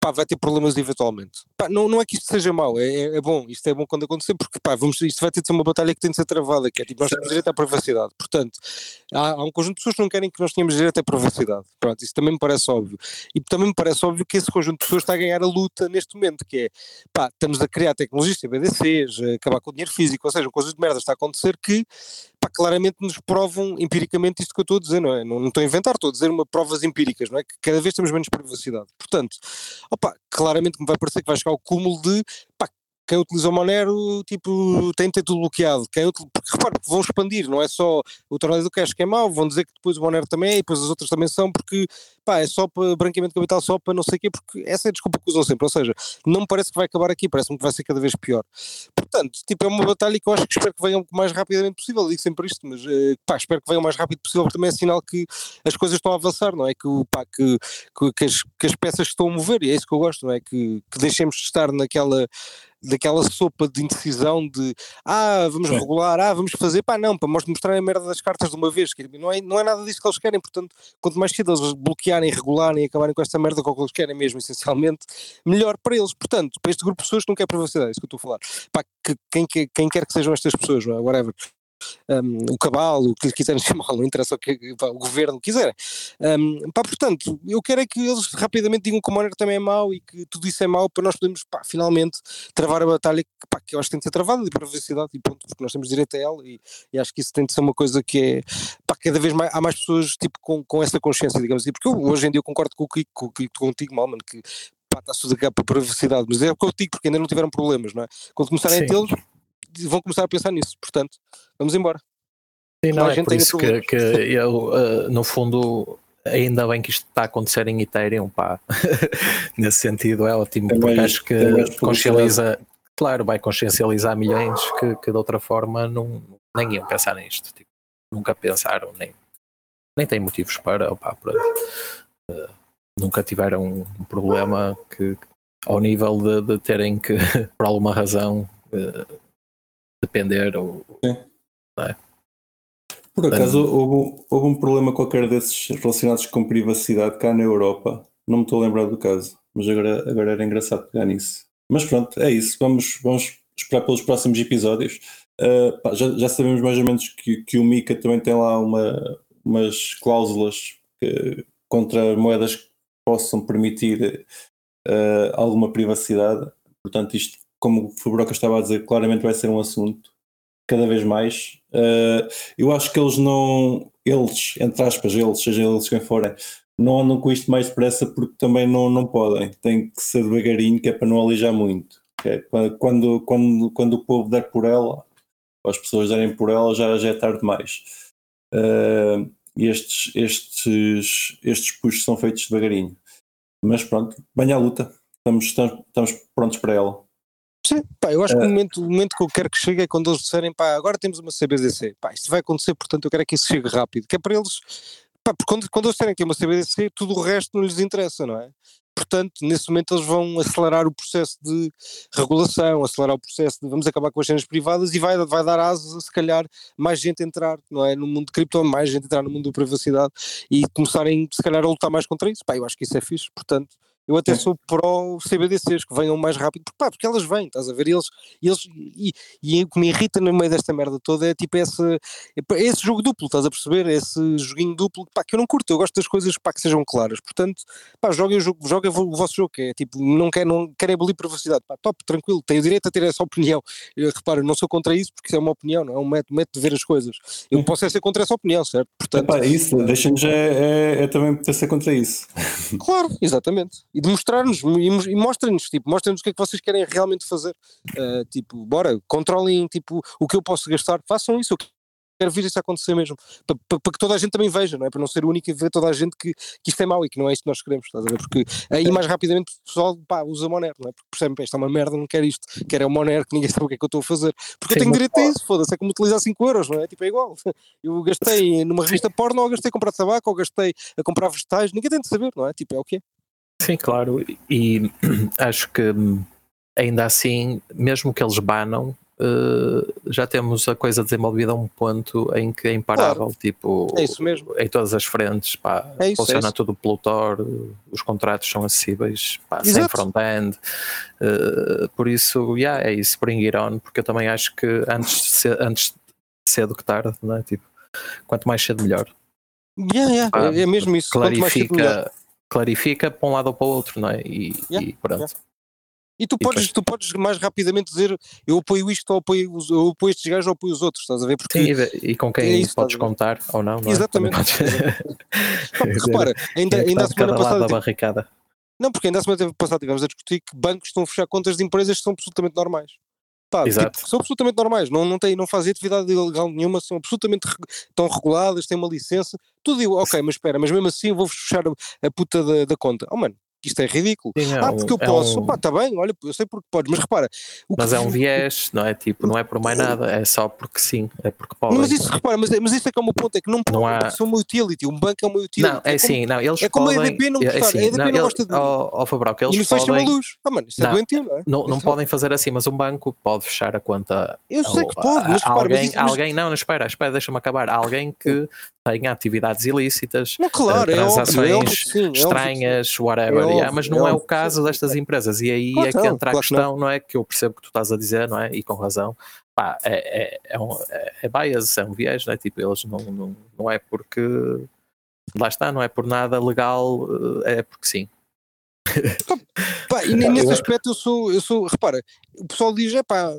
pá, vai ter problemas eventualmente. Pá, não, não é que isto seja mau, é, é, é, bom, isto é bom quando acontecer, porque pá, vamos, isto vai ter de ser uma batalha que tem de ser travada, que é tipo, nós temos direito à privacidade. Portanto, há, há, um conjunto de pessoas que não querem que nós tenhamos direito à privacidade. Pronto, isso também me parece óbvio. E também me parece óbvio que esse conjunto de pessoas está a ganhar a luta neste momento, que é, pá, estamos a criar tecnologias, BDCs, a acabar com o dinheiro físico, ou seja, conjunto de merda está a acontecer que pá, claramente nos provam empiricamente isto que eu estou a dizer, não é? Não, não estou a inventar, estou a dizer uma provas empíricas, não é? Que cada vez temos menos privacidade. Portanto, opa, claramente me vai parecer que vai chegar ao cúmulo de pá, quem utiliza o Monero, tipo, tem de ter tudo bloqueado. Quem utiliza, porque repare, vão expandir, não é só o torneio do cash que é mau, vão dizer que depois o Monero também é, e depois as outras também são, porque, pá, é só para branqueamento de capital, só para não sei o quê, porque essa é a desculpa que usam sempre. Ou seja, não me parece que vai acabar aqui, parece-me que vai ser cada vez pior. Portanto, tipo, é uma batalha que eu acho que espero que venha o mais rapidamente possível. Eu digo sempre isto, mas, eh, pá, espero que venha o mais rápido possível, porque também é sinal que as coisas estão a avançar, não é? Que, pá, que, que, que, as, que as peças estão a mover, e é isso que eu gosto, não é? Que, que deixemos de estar naquela daquela sopa de indecisão de ah, vamos regular, ah, vamos fazer, pá, não, para mostrar a merda das cartas de uma vez, não é, não é nada disso que eles querem, portanto, quanto mais cedo eles bloquearem, regularem e acabarem com esta merda, com o que eles querem mesmo, essencialmente, melhor para eles, portanto, para este grupo de pessoas que não quer privacidade, é isso que eu estou a falar, pá, que, quem, quem quer que sejam estas pessoas, não é? whatever, um, o cabalo, o que lhe quiserem chamar, não interessa o que pá, o governo quiserem. Um, pá, portanto, eu quero é que eles rapidamente digam que o Monero também é mau e que tudo isso é mau para nós podermos pá, finalmente travar a batalha pá, que eu acho que tem de ser travada de privacidade e ponto, porque nós temos direito a ela e, e, acho que isso tem de ser uma coisa que é pá, cada vez mais há mais pessoas tipo, com, com essa consciência, digamos assim, porque eu, hoje em dia eu concordo com o Kiko, com, contigo, Malman, que está-se tudo a para a privacidade, mas é o que eu digo, porque ainda não tiveram problemas, não é? Quando começarem Sim. a tê-los, vão começar a pensar nisso. Portanto, vamos embora. Sim, não, é por isso que, que, eu, uh, no fundo, ainda bem que isto está a acontecer em Ethereum, pá. Nesse sentido é ótimo, tem porque acho que consciencializa, claro, vai consciencializar milhões que, que de outra forma não, nem iam pensar nisto. Tipo, nunca pensaram, nem nem têm motivos para, opá, pronto. Uh, nunca tiveram um problema que ao nível de, de terem que, por alguma razão, uh, depender ou. É? Por acaso houve, houve, um problema qualquer desses relacionados com privacidade cá na Europa. Não me estou a lembrar do caso, mas agora, agora era engraçado pegar nisso. Mas pronto, é isso. Vamos, vamos esperar pelos próximos episódios. Uh, pá, já, já, sabemos mais ou menos que, que o Mika também tem lá uma, umas cláusulas que, contra moedas que possam permitir uh, alguma privacidade. Portanto, isto, como o Fabroca estava a dizer, claramente vai ser um assunto cada vez mais. Uh, eu acho que eles não, eles, entre aspas, eles, seja eles quem forem, não andam com isto mais depressa porque também não, não podem. Tem que ser devagarinho, que é para não alijar muito. É, quando, quando, quando o povo der por ela, ou as pessoas derem por ela, já, já é tarde demais. Uh, estes, estes, estes puxos são feitos devagarinho. Mas pronto, venha à luta. Estamos, estamos, estamos prontos para ela. Sim, pá, eu acho que o momento, o momento que eu quero que chegue é quando eles disserem, pá, agora temos uma CBDC, pá, isto vai acontecer, portanto eu quero é que isso chegue rápido, que é para eles, pá, porque quando, quando eles disserem que é uma CBDC, tudo o resto não lhes interessa, não é? Portanto, nesse momento eles vão acelerar o processo de regulação, acelerar o processo de vamos acabar com as cenas privadas e vai, vai dar asas se calhar mais gente entrar, não é? No mundo de cripto, mais gente entrar no mundo da privacidade e começarem se calhar a lutar mais contra isso. Pá, eu acho que isso é fixe, portanto, eu até sou pró CBDCs, que venham mais rápido, porque, pá, porque elas vêm, estás a ver? Eles, eles, e, e o que me irrita no meio desta merda toda é tipo esse, é esse jogo duplo, estás a perceber? Esse joguinho duplo, pá, que eu não curto, eu gosto das coisas pá, que sejam claras. Portanto, pá, joguem o jogo, joguem o vosso jogo, que é tipo, não querem não quer abolir privacidade, pá, top, tranquilo, tenho o direito a ter essa opinião. Eu, repara, não sou contra isso porque isso é uma opinião, não é um método, método de ver as coisas. Eu posso é ser contra essa opinião, certo? Portanto, Epá, isso, deixem-nos é, é, é também poder ser contra isso. Claro, exatamente. E demonstrar-nos e, e mostrem-nos, tipo, mostrem-nos o que é que vocês querem realmente fazer. Uh, tipo, bora, controlem tipo, o que eu posso gastar, façam isso. Eu quero ver isso acontecer mesmo, para, para, para, que toda a gente também veja, não é? Para não ser o único e ver toda a gente que, que isto é mau e que não é isto que nós queremos, estás a ver? Porque aí mais rapidamente o pessoal pá, usa Monero, não é? Porque percebem, isto é uma merda, não quero isto, quero é o Monero que ninguém sabe o que é que eu estou a fazer, porque Sim, eu tenho direito a isso, foda-se, é como utilizar 5 euros, não é? Tipo, é igual. Eu gastei numa revista porno, ou gastei a comprar tabaco, ou gastei a comprar vegetais, ninguém tem de saber, não é? Tipo, é o quê? Sim, claro, e acho que ainda assim, mesmo que eles banam, uh, já temos a coisa desenvolvida a um ponto em que é imparável, claro. tipo, é isso mesmo. em todas as frentes, pá, é isso, funciona é tudo pelo Tor, os contratos são acessíveis, pá, sem front-end, uh, por isso, yeah, é isso, bring it on, porque eu também acho que antes, antes cedo que tarde, não é? tipo, quanto mais cedo melhor. Yeah, yeah, pá, é mesmo isso, clarifica clarifica para um lado ou para o outro, não é? E, yeah, e pronto. Yeah. E tu, e podes, depois... tu podes mais rapidamente dizer eu apoio isto ou apoio, eu apoio estes gajos ou apoio os outros, estás a ver? Porque Sim, e, com quem é isso, podes contar ou não, não é? Exatamente. repara, ainda, ainda a semana passada. Da barricada. Não, porque ainda a semana passada tivemos a discutir que bancos estão a fechar contas de empresas que são absolutamente normais. Pá, tipo, são absolutamente normais, não, não, têm, não fazem atividade ilegal nenhuma, são absolutamente estão reguladas, têm uma licença, tudo digo, ok, mas espera, mas mesmo assim eu vou fechar a, a puta da, da conta. Oh mano, que isto é ridículo. Sim, é ah, porque eu é posso, um... pá, está bem, olha, eu sei porque podes, mas repara. mas é um viés, não é? Tipo, não é por mais nada, é só porque sim, é porque pode. Mas isso, repara, mas, mas isso é que é o meu ponto, é que não, não há... são uma utility, um banco é uma utility. Não, é, é assim, não, eles É como podem, a EDP não gostar, é assim, a EDP não, não ele, gosta de. Ó, Fabral, que eles e podem... a luz. Ah, mano, isso é doentio, não é? Não, não podem fazer assim, mas um banco pode fechar a conta. Eu sei que pode, mas repara, alguém, alguém, não, não, espera, espera, deixa-me acabar. Alguém que tenha atividades ilícitas, não, claro, transações é óbvio, é óbvio, sim, estranhas, é whatever, é yeah, mas não é, o caso destas empresas. E aí claro, é que entra claro a questão, não. não. é? Que eu percebo que tu estás a dizer, não é? E com razão. Pá, é, é, é, um, é, é bias, é um viés, não é? Tipo, eles não, não, não é porque. Lá está, não é por nada legal, é porque sim. Pá, e nesse aspecto eu sou, eu sou, repara, o pessoal diz, é pá,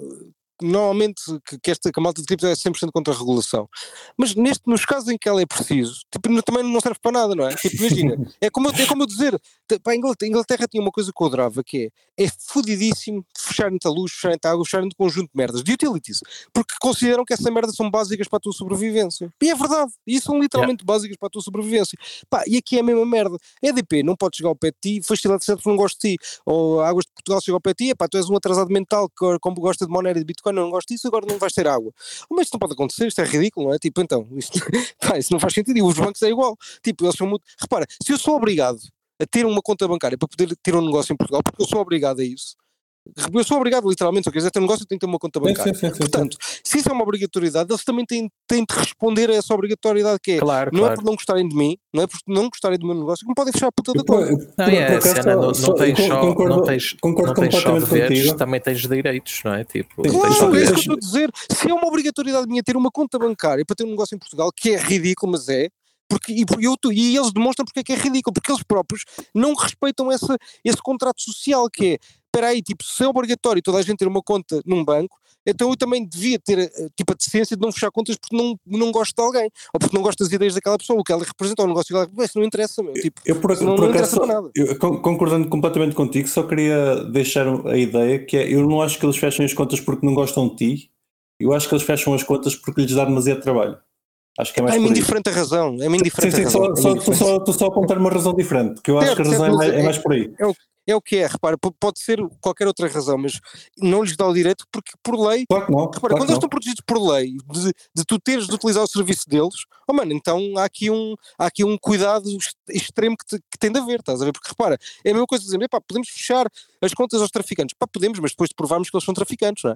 normalmente que, esta que a malta de cripto é 100% contra a regulação. Mas neste, nos casos em que ela é preciso, tipo, também não serve para nada, não é? Tipo, imagina, é como, é como eu dizer, a Inglaterra, a Inglaterra tinha uma coisa que eu adorava, que é, é fodidíssimo fecharem-te a luz, fecharem-te a água, fecharem-te um conjunto de merdas, de utilities, porque consideram que essa merda são básicas para a tua sobrevivência. E é verdade, e são literalmente yeah. básicas para a tua sobrevivência. Pá, e aqui é a mesma merda. EDP não pode chegar ao pé de ti, faz eletricidade porque não gosto de ti, ou Águas de Portugal chega ao pé de ti, pá, tu és um atrasado mental que como gosta de Monero e de Bitcoin, pá, não gosto disso, agora não vais ter água. Oh, mas isto não pode acontecer, isto é ridículo, não é? Tipo, então, isto, pá, isso não faz sentido. E os bancos é igual. Tipo, eles são muito. Repara, se eu sou obrigado a ter uma conta bancária para poder ter um negócio em Portugal, porque eu sou obrigado a isso. Eu sou obrigado, literalmente, se eu quiser ter um negócio, eu tenho que ter uma conta bancária. Sim, sim, sim, sim. Portanto, se isso é uma obrigatoriedade, eles também têm, têm de responder a essa obrigatoriedade que é. Claro, Não é claro. por não gostarem de mim, não é por não gostarem do meu negócio, que me podem fechar a puta da conta. Não, por é cena, não, só- não tens con- só, concordo, não tens, concordo não tens só completamente deveres, contigo. também tens direitos, não é? Tipo, tens só Claro, é isso que eu estou a dizer. Se é uma obrigatoriedade minha ter uma conta bancária para ter um negócio em Portugal, que é ridículo, mas é, porque, e, eu, e eles demonstram porque é que é ridículo, porque eles próprios não respeitam essa, esse contrato social que é, espera aí, tipo, se é obrigatório toda a gente ter uma conta num banco, então eu também devia ter eh, tipo a decência de não fechar contas porque não, não gosto de alguém, ou porque não gosto das ideias daquela pessoa, o que ela representa, ou o negócio dela, isso não interessa, meu, tipo, Eu por, não, por não acaso, nada. eu, con- concordando completamente contigo, só queria deixar a ideia que é, eu não acho que eles fechem as contas porque não gostam de ti, eu acho que eles fecham as contas porque lhes dá demasiado trabalho. Acho que é mais É-me indiferente a razão, é-me Sim, indiferente sim, a razão. só, é-me só, só, a apontar uma razão diferente, que eu acho Certo, que a razão certo, é mais, é é- mais por aí. É o que é, repara, pode ser qualquer outra razão, mas não lhes dá o direito porque por lei Claro não. Repara, claro quando eles estão protegidos por lei de, de tu teres de utilizar o serviço deles, oh mano, então há aqui um, há aqui um cuidado ex- extremo que, te- que tem de haver, estás a ver? Porque repara, é a mesma coisa de dizer, epá, podemos fechar as contas aos traficantes. Pá, podemos, mas depois de provarmos que eles são traficantes, não é?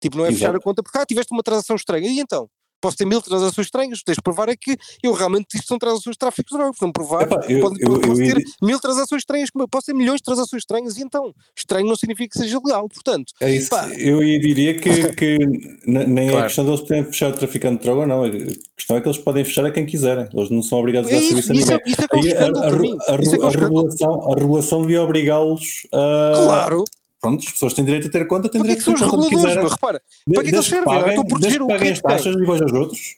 Tipo, não é fechar a Exato. conta porque, ah, tiveste uma transação estranha. E então? Posso ter mil transações estranhas, tens de provar é que eu realmente isto são transações de tráfico de drogas, não provar, Epá, eu- pode, eu- posso eu ter mil transações estranhas, como eu posso ter milhões de transações estranhas, e então? Estranho não significa que seja legal, portanto, É isso. Pá. Eu diria que, que nem é Claro. questão deles poderem fechar o traficante de droga, não. A questão é que eles podem fechar a quem quiserem. Eles não são obrigados a é dar isso, serviço a isso, é, ninguém. isso é que é a, a, a, Isso é é a, a regulação devia obrigá-los a. Claro, Pronto, as pessoas têm direito a ter conta, têm é direito a ter conta quiserem. Meu? Repara, De- para que é que eles servem? paguem- Estão a proteger o que paguem as taxas iguais aos outros.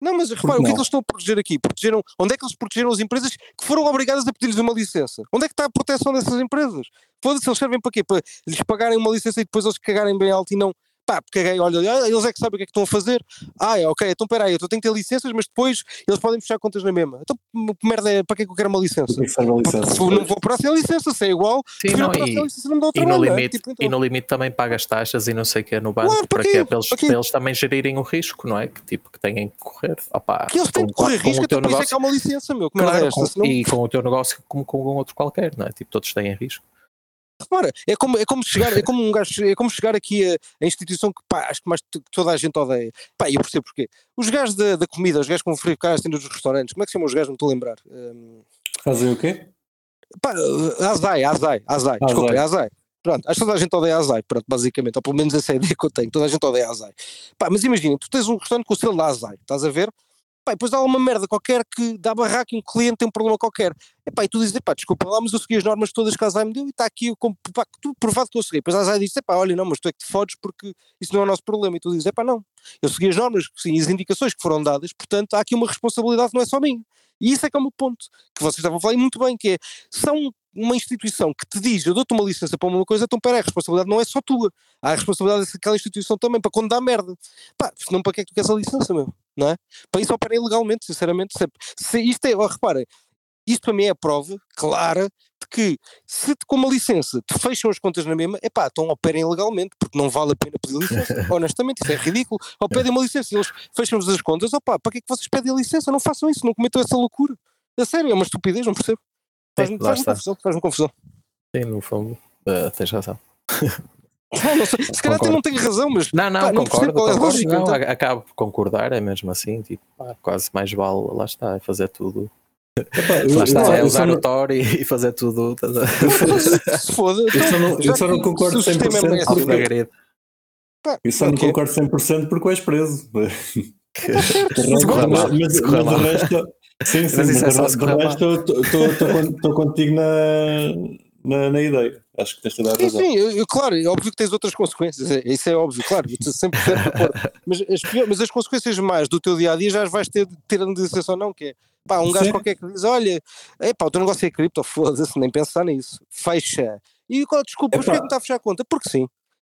Não, mas repara, o que é que eles estão a proteger aqui? Protegeram, onde é que eles protegeram as empresas que foram obrigadas a pedir-lhes uma licença? Onde é que está a proteção dessas empresas? Foda-se, eles servem para quê? Para lhes pagarem uma licença e depois eles cagarem bem alto e não. Pá, porque caguei, olha, eles é que sabem o que é que estão a fazer. Ah, é, ok, então peraí, eu tenho que ter licenças, mas depois eles podem fechar contas na mesma. Então, que merda é, para que é que eu quero uma licença? Porque serve a Porque licença. não vou para a licença, se é igual, Sim, não, e, licença, não me dá o e, no é? limite, Tipo, então- e no limite também pagas taxas e não sei o que é no banco Claro, para para, quê? quê? Para, eles, Para eles também gerirem o risco, não é? Que tipo que têm que correr. Opá, Que eles têm com- de correr com risco, o teu então por isso é negócio, que há uma licença, meu. Que merda claro, é esta? com- Senão- e com o teu negócio como com um outro qualquer, não é? Tipo, todos têm risco. Repara, é como, é como chegar, é como um gajo, é como chegar aqui a, a instituição que pá, acho que mais toda a gente odeia. Pá, e eu percebo porquê. Os gajos da, da comida, os gajos com frigoríficos assim dos restaurantes, como é que se chamam os gajos? Não estou a lembrar. Hum, Fazem o quê? pá, Azai, Azai, Azai, desculpa, é Azai. Pronto, acho que toda a gente odeia Azai, pronto, basicamente, ou pelo menos essa é a ideia que eu tenho, toda a gente odeia Azai. Pá, mas imagina, tu tens um restaurante com o selo da Azai, estás a ver? Pá, e depois dá uma merda qualquer que dá barraco e um cliente tem um problema qualquer. Epá, e tu dizes, epá, desculpa lá, mas eu segui as normas todas que a Azai me deu e está aqui, eu, pá, tudo provado que eu segui. Depois a Azai diz, epá, olha, não, mas tu é que te fodes porque isso não é o nosso problema. E tu dizes, epá, não, eu segui as normas, sim, as indicações que foram dadas, portanto há aqui uma responsabilidade que não é só minha. E isso é que é o meu ponto, que vocês estavam a falar e muito bem, que é, são uma instituição que te diz, eu dou-te uma licença para uma coisa, então peraí, a responsabilidade não é só tua, há a responsabilidade daquela instituição também, para quando dá merda. Pá, senão para que é que tu queres a licença, meu? Não é? Para isso opera ilegalmente, sinceramente. Se, se isto é, ó, reparem, isto para mim é a prova clara de que se com uma licença te fecham as contas na mesma, é pá, então operem ilegalmente, porque não vale a pena pedir licença. Honestamente, isso é ridículo. Ou pedem uma licença e eles fecham-vos as contas, opá, para que é que vocês pedem a licença? Não façam isso, não cometam essa loucura. A sério, é uma estupidez, não percebo. Faz-me faz confusão, faz-me confusão. Sim, no fundo, eh, tens razão. Não, não se calhar Concordo. não tens razão, mas Não, não, Pá, não concordo, qual é a lógica, não, então. acabo por concordar, é mesmo assim, tipo, pá, quase mais vale, lá está, é fazer tudo. Epá, eu- Lá está, eu- é eu usar só não- o Tor e, e fazer tudo. estás a- se foda. Eu só não- eu já só não concordo se o sistema é 100% esse, porque- pá, Eu só não concordo 100% porque és preso. Mas, de resto, sim, sim, Mas é de, resto estou contigo na, na, na ideia. Acho que tens toda a Sim, razão. sim, eu, eu- claro, é óbvio que tens outras consequências, é- isso é óbvio, claro, eu estou 100% de acordo. Mas as, pior- mas as consequências mais do teu dia a dia já as vais ter, ter a ou não, que é pá, um gajo Sim. qualquer que diz: olha, epá, o teu negócio é cripto, foda-se, nem pensar nisso, fecha. E qual, desculpa, mas Epá. porquê que me está a fechar a conta? Porque sim.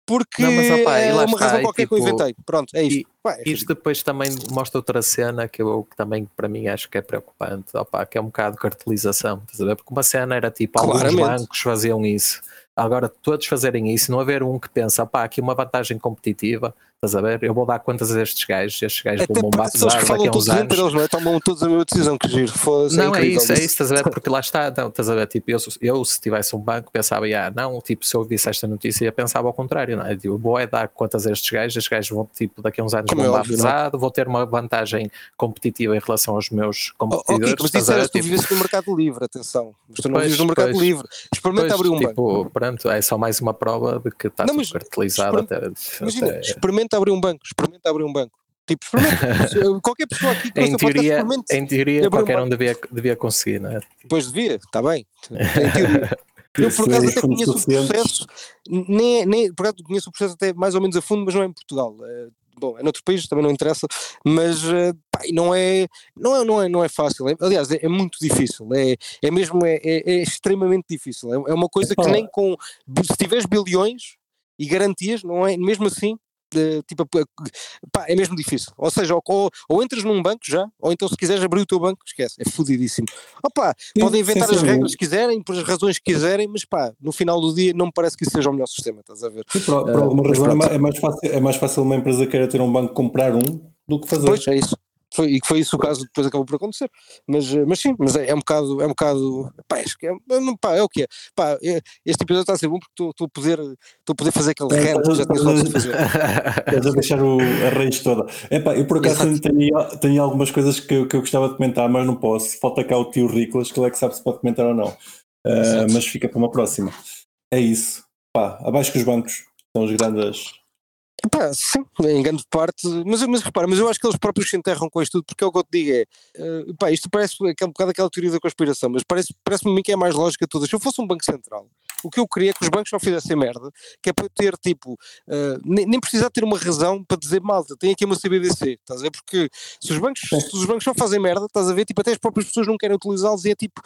Porque Não, mas, opá, e é uma está, razão qualquer que eu tipo, inventei. Pronto, é isto. Pá, é Isto depois também mostra outra cena que eu que também para mim acho que é preocupante, opá, que é um bocado de cartelização? Porque uma cena era tipo, alguns Claramente. bancos faziam isso, Agora, todos fazerem isso, não haver um que pensa, pá, aqui uma vantagem competitiva, estás a ver? Eu vou dar contas a estes gajos, estes gajos Até vão parece que eles batizar falam daqui a uns todos anos. entre eles, não é? Tomam todos a mesma decisão que giro. Foda-se, Não, é incrível isso, é isso, estás a ver? Porque lá está, não, estás a ver? Tipo, eu, eu se tivesse um banco pensava, ah, não, tipo, se eu visse esta notícia, eu pensava ao contrário, não é? Tipo, vou é dar contas a estes gajos, estes gajos vão, tipo, daqui a uns anos Como é óbvio, não é? pesado, vou ter uma vantagem competitiva em relação aos meus Oh, competidores. ok, mas estás isso era se tu Tipo, vivesse no mercado livre, atenção. Mas tu não Pois, vives no mercado pois. livre. Experimenta Pois, abrir um tipo, banco. pronto, é só mais uma prova de que está Não, mas cartelizado até, Imagina, até- experimenta abrir um banco. Experimenta abrir um banco. Tipo, experimenta. Se- Qualquer pessoa aqui que em podcast, teoria, experimente. em teoria abrir um qualquer um banco. devia, devia conseguir, não é? Depois devia, está bem. Em teoria. Eu, por acaso, até conheço o processo, nem, nem, por acaso, conheço o processo até mais ou menos a fundo, mas não é em Portugal. É, bom, é noutros países, também não interessa, mas eh, pá, não, é, não, é, não, é, não é fácil. É- aliás, é, é muito difícil. É, é mesmo, é, é, é extremamente difícil. É, é uma coisa que nem com. Se tiveres bilhões e garantias, não é? Mesmo assim. Tipo, pá, é mesmo difícil. Ou seja, ou, ou, ou entras num banco já, ou então se quiseres abrir o teu banco, esquece, é fodidíssimo. Opa, Sim, podem inventar as sim. regras que quiserem, por as razões que quiserem, mas pá, no final do dia não me parece que isso seja o melhor sistema, estás a ver? Sim, por, por Ah, alguma razão é é mais, fácil, é mais fácil uma empresa queira ter um banco comprar um do que fazer. Pois, é isso. Foi, e que foi isso o caso, depois acabou por acontecer. Mas, eh, mas sim, mas é, é um bocado, é um bocado, pá, que é, é- pá, é o que é. Pá, é- este episódio está a ser bom porque estou- a poder, estou a poder fazer aquele É, rant que já tinha estás a- falado de fazer. Estás a deixar o, a raiz toda. Epá, eu por acaso Exato. tenho, tenho algumas coisas que, eu- que eu gostava de comentar, mas não posso. Falta cá o tio Ricolas, que ele é que sabe se pode comentar ou não. Exato. mas fica para uma próxima. É isso. Pá, abaixo que os bancos. São os grandes. Sim, em grande parte, mas, mas repara, mas eu acho que eles próprios se enterram com isto tudo, porque é o que eu te digo é, eh, pá, isto parece um bocado aquela teoria da conspiração, mas parece- parece-me a mim que é mais lógica de todas. Se eu fosse um banco central, o que eu queria é que os bancos não fizessem merda, que é para eu ter, tipo, eh, nem, nem precisar ter uma razão para dizer, malta, tem aqui uma CBDC, estás a ver? Porque se os bancos, se os bancos não fazem merda, estás a ver, tipo, até as próprias pessoas não querem utilizá-los e é tipo,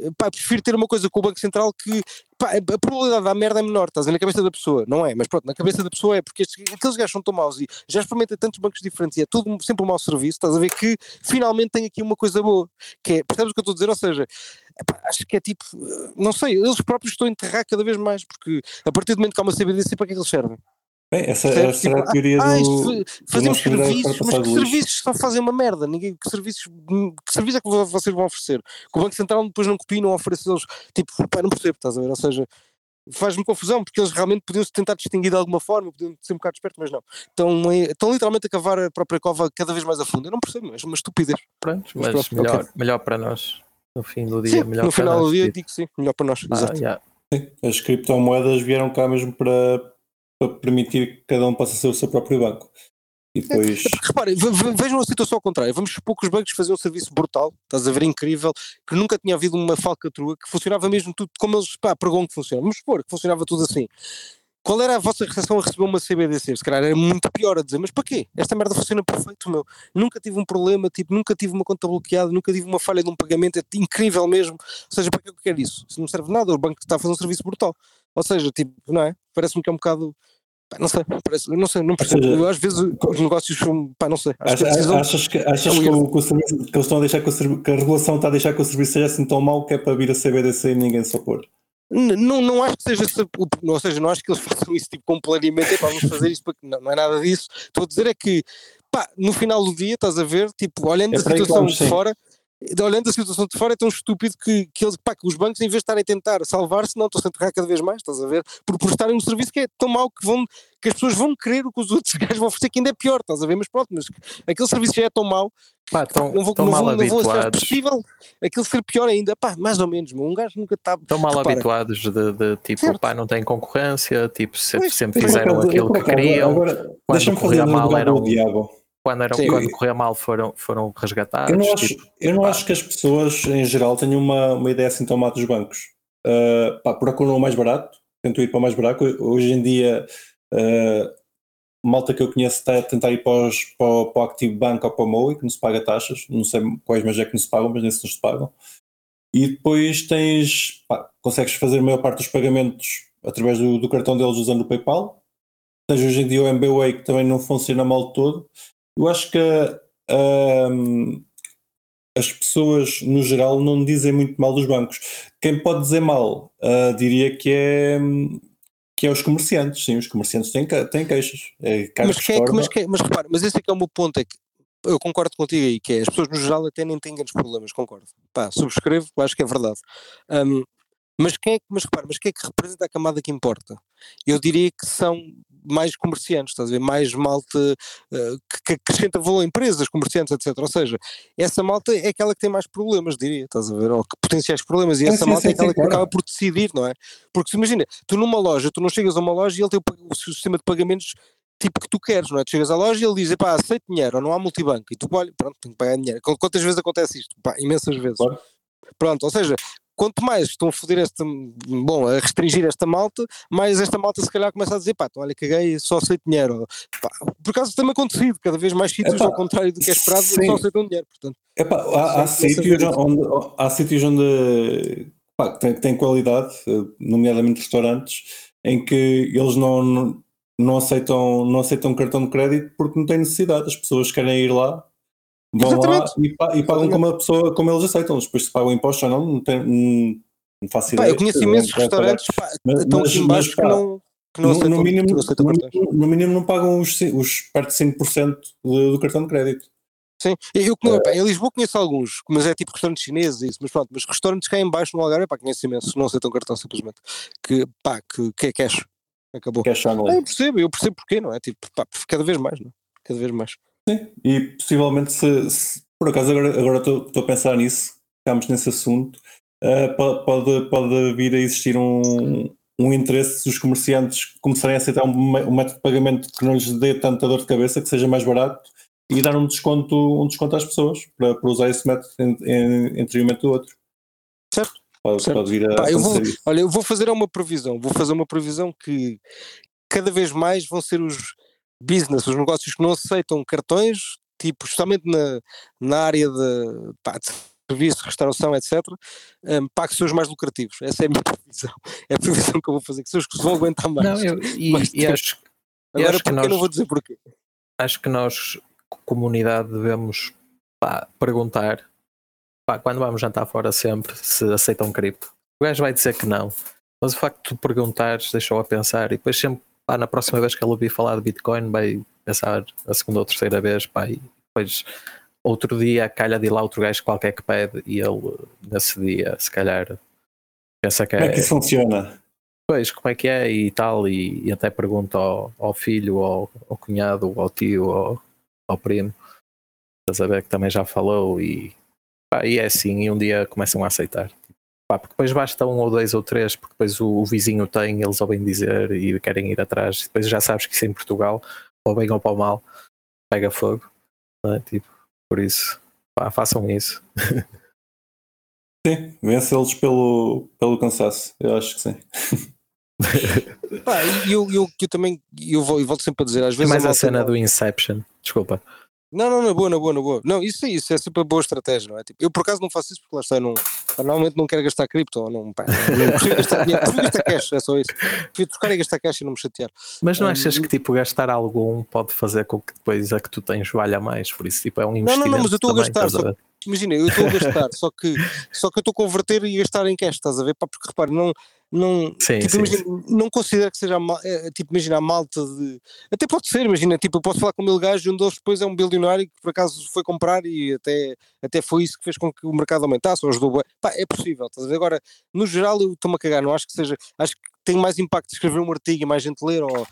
eh, pá, prefiro ter uma coisa com o Banco Central que pá, a probabilidade da merda é menor, estás a ver, na cabeça da pessoa, não é? Mas pronto, na cabeça da pessoa é porque estes, aqueles gajos são tão maus e já experimentam tantos bancos diferentes e é tudo sempre um mau serviço, estás a ver que finalmente tem aqui uma coisa boa, que é, percebes o que eu estou a dizer? Ou seja, epá, acho que é tipo, eh, não sei, eles próprios estão a enterrar cada vez mais, porque a partir do momento que há uma CBDC, para que é que eles servem? Bem, essa, essa era a Tipo, teoria ah, do. fazemos serviços, mas que serviços só fazem uma merda? Ninguém, que serviços, que serviços é que vo- vocês vão oferecer? Que o Banco Central depois não copia e não oferece eles, tipo, pá, não percebo, estás a ver? Ou seja, faz-me confusão, porque eles realmente podiam se tentar distinguir de alguma forma, podiam ser um bocado espertos, mas não. Estão, estão literalmente a cavar a própria cova cada vez mais a fundo. Eu não percebo, mas uma estupidez. Pronto, Mas mas pronto, melhor, ok. melhor para nós. No fim do dia, Sim, melhor no para final nós. do dia digo sim, melhor para nós. ah, exato. yeah. Sim, as criptomoedas vieram cá mesmo para, para permitir que cada um possa ser o seu próprio banco. E depois. Reparem, ve- ve- vejam a situação ao contrário. Vamos supor que os bancos faziam um serviço brutal, estás a ver, incrível, que nunca tinha havido uma falcatrua, que funcionava mesmo tudo como eles pá, pregam que funciona. Vamos supor que funcionava tudo assim. Qual era a vossa recepção a receber uma CBDC? Se calhar era muito pior a dizer, mas para quê? Esta merda funciona perfeito, meu. Nunca tive um problema, tipo, nunca tive uma conta bloqueada, nunca tive uma falha de um pagamento, é incrível mesmo. Ou seja, para que eu quero isso? Se não serve nada, o banco está a fazer um serviço brutal. Ou seja, tipo, não é? Parece-me que é um bocado. não sei, parece, não sei, não percebo. seja, Eu, às vezes os negócios são, pá, não sei. Acho que Achas, decisão- achas que, achas é que, o, que o serviço, que eles estão a deixar que, o que a regulação está a deixar que o serviço seja assim tão mau que é para vir a CBDC e ninguém se opor? Não, não acho que seja ou seja, não acho que eles façam isso tipo com planeamento, é para vamos fazer isso porque não, não é nada disso. Estou a dizer é que pá, no final do dia estás a ver, tipo, olhando É a situação de fora, olhando a situação de fora é tão estúpido que, que, eles, pá, que os bancos, em vez de estarem a tentar salvar-se, não estão a enterrar cada vez mais, estás a ver? Por, por estarem num serviço que é tão mau que, vão, que as pessoas vão querer o que os outros gajos vão oferecer, que ainda é pior, estás a ver? Mas pronto, mas aquele serviço já é tão mau Pá, estão, não vou, estão não mal vou, não vou achar possível aquilo ser pior ainda, pá, mais ou menos, um gajo nunca está. Estão mal Repara. habituados de, de, tipo, Certo. pá, não tem concorrência, tipo, Pois, sempre Por fizeram aquilo que queriam. Agora, deixa-me fazer corria mal eram- do diabo. Quando, eram, Sim. quando corria mal foram, foram resgatados. Eu não, acho, tipo, eu não acho que as pessoas, em geral, tenham uma, uma ideia assim tão má dos bancos. Uh, pá, procuram o mais barato, tentam ir para o mais barato. Hoje em dia, uh, malta que eu conheço está a tentar ir para, os, para, o, para o Active Bank ou para o MOI, que não se paga taxas. Não sei quais, mas é que não se pagam, mas nesses não se pagam. E depois tens, pá, consegues fazer a maior parte dos pagamentos através do, do cartão deles usando o PayPal. Tens hoje em dia o MBWay que também não funciona mal todo. Eu acho que um, as pessoas no geral não dizem muito mal dos bancos. Quem pode dizer mal, uh, diria que é que é os comerciantes, sim, os comerciantes têm, têm queixas. É mas, que é, mas, que mas repara, mas esse é que é o meu ponto, é que eu concordo contigo aí, que é, as pessoas no geral até nem têm grandes problemas, concordo. Pá, subscrevo, acho que é verdade. Um, mas quem é que, mas repara, mas quem é que representa a camada que importa? Eu diria que são mais comerciantes, estás a ver? Mais malta uh, que, acrescenta valor a empresas, comerciantes, etc. Ou seja, essa malta é aquela que tem mais problemas, diria, estás a ver? Ou que potenciais problemas, e essa sim, malta sim, é aquela sim, que claro. acaba por decidir, não é? Porque imagina, tu numa loja, tu não chegas a uma loja e ele tem o, o sistema de pagamentos tipo que tu queres, não é? Tu chegas à loja e ele diz, pá, aceito dinheiro, ou não há multibanco, e tu, olha, pronto, tenho que pagar dinheiro. Quantas vezes acontece isto? Pá, imensas vezes. Claro. Pronto, ou seja, quanto mais estão a foder esta, bom, a restringir esta malta, mais esta malta se calhar começa a dizer, pá, então olha, caguei, só aceito dinheiro. Pá, por acaso tem acontecido, cada vez mais sítios, ao contrário do que é esperado, sim. só aceitam dinheiro. Portanto, Epá, há, há, sítios onde, há sítios onde pá, tem, tem qualidade, nomeadamente restaurantes, em que eles não, não, aceitam, não aceitam cartão de crédito porque não têm necessidade. As pessoas querem ir lá vão Exatamente. lá e, e pagam como a pessoa, como eles aceitam. Depois se pagam impostos ou não, não, tem, ideia. Pá, eu conheço imensos restaurantes pá, mas, estão aqui embaixo que não. Que não no, no, mínimo, no, no, mínimo não pagam os, os perto de 5% do, do cartão de crédito. Sim, eu, eu, pá, em Lisboa conheço alguns, mas é tipo restaurantes chineses isso, mas pronto, mas restaurantes cá em baixo no Algarve, pá, conheço imenso, não aceitam cartão simplesmente, que pá, que, que é cash, acabou. Cash only. eu percebo, eu percebo porquê, não é? Tipo, pá, cada vez mais, não é? Cada vez mais. Sim, e possivelmente se, se por acaso agora, estou, a pensar nisso, estamos nesse assunto, uh, pode, pode vir a existir um, um interesse dos comerciantes começarem a aceitar um, um, método de pagamento que não lhes dê tanta dor de cabeça, que seja mais barato e dar um desconto, um desconto às pessoas para, para usar esse método entre um e o outro. Certo. Pode, certo. pode vir a Pá, eu vou, olha, eu vou fazer uma previsão, vou fazer uma previsão que cada vez mais vão ser os business, os negócios que não aceitam cartões, tipo, justamente na, na área de, pá, de serviço, restauração, etc., um, são os mais lucrativos. Essa é a minha previsão. É a previsão que eu vou fazer, que são os que vão aguentar mais. Não, eu, e, Mas, e acho, agora, acho que nós, eu não vou dizer porquê. Acho que nós, comunidade, devemos pá, perguntar pá, quando vamos jantar fora sempre se aceitam cripto. O gajo vai dizer que não. Mas o facto de tu perguntares deixou a pensar e depois sempre pá, na próxima vez que ele ouvir falar de Bitcoin vai pensar a segunda ou terceira vez, pá, e depois outro dia calha de ir lá outro gajo qualquer que pede e ele nesse dia se calhar pensa que Como é, é que isso funciona? Pois, como é que é e tal, e, e até pergunta ao, ao filho, ao, ao, cunhado, ao tio, ao, ao primo, estás a ver que também já falou e, pá, e é assim, e um dia começam a aceitar. Pá, porque depois basta um ou dois ou três, porque depois o, o vizinho tem, eles ouvem dizer e querem ir atrás. Depois já sabes que isso é em Portugal, ou bem ou para o mal, pega fogo. É? Tipo, por isso, pá, façam isso. Sim, vencê-los pelo, pelo cansaço, eu acho que sim. pá, eu, eu, eu também eu, vou, eu volto sempre a dizer, às vezes. É mais a, a cena do Inception, desculpa. Não, não, na boa, na boa, na boa. Não, isso, isso é super boa estratégia, não é? Tipo, eu por acaso não faço isso porque lá está, não, normalmente não quero gastar cripto, ou não, pá, não, prefiro gastar dinheiro, prefiro gastar cash, é só isso. Prefiro trocar e gastar cash e não me chatear. Mas não um, achas que tipo gastar algum pode fazer com que depois a que tu tens valha mais? Por isso, tipo, é um investimento. Não, não, não, mas eu estou a gastar, só, imagina, eu estou a gastar, só que, só que eu estou a converter e gastar em cash, estás a ver? Pá, porque repare, não não, sim, tipo, sim, imagina, sim. não considero que seja é, tipo, imagina a malta de até pode ser, imagina, tipo, eu posso falar com mil gajos e um deles depois é um bilionário que por acaso foi comprar e até, até foi isso que fez com que o mercado aumentasse ou ajudou, pá, é possível? Agora, no geral eu estou-me a cagar, não acho que seja, acho que tem mais impacto escrever um artigo e mais gente ler, ou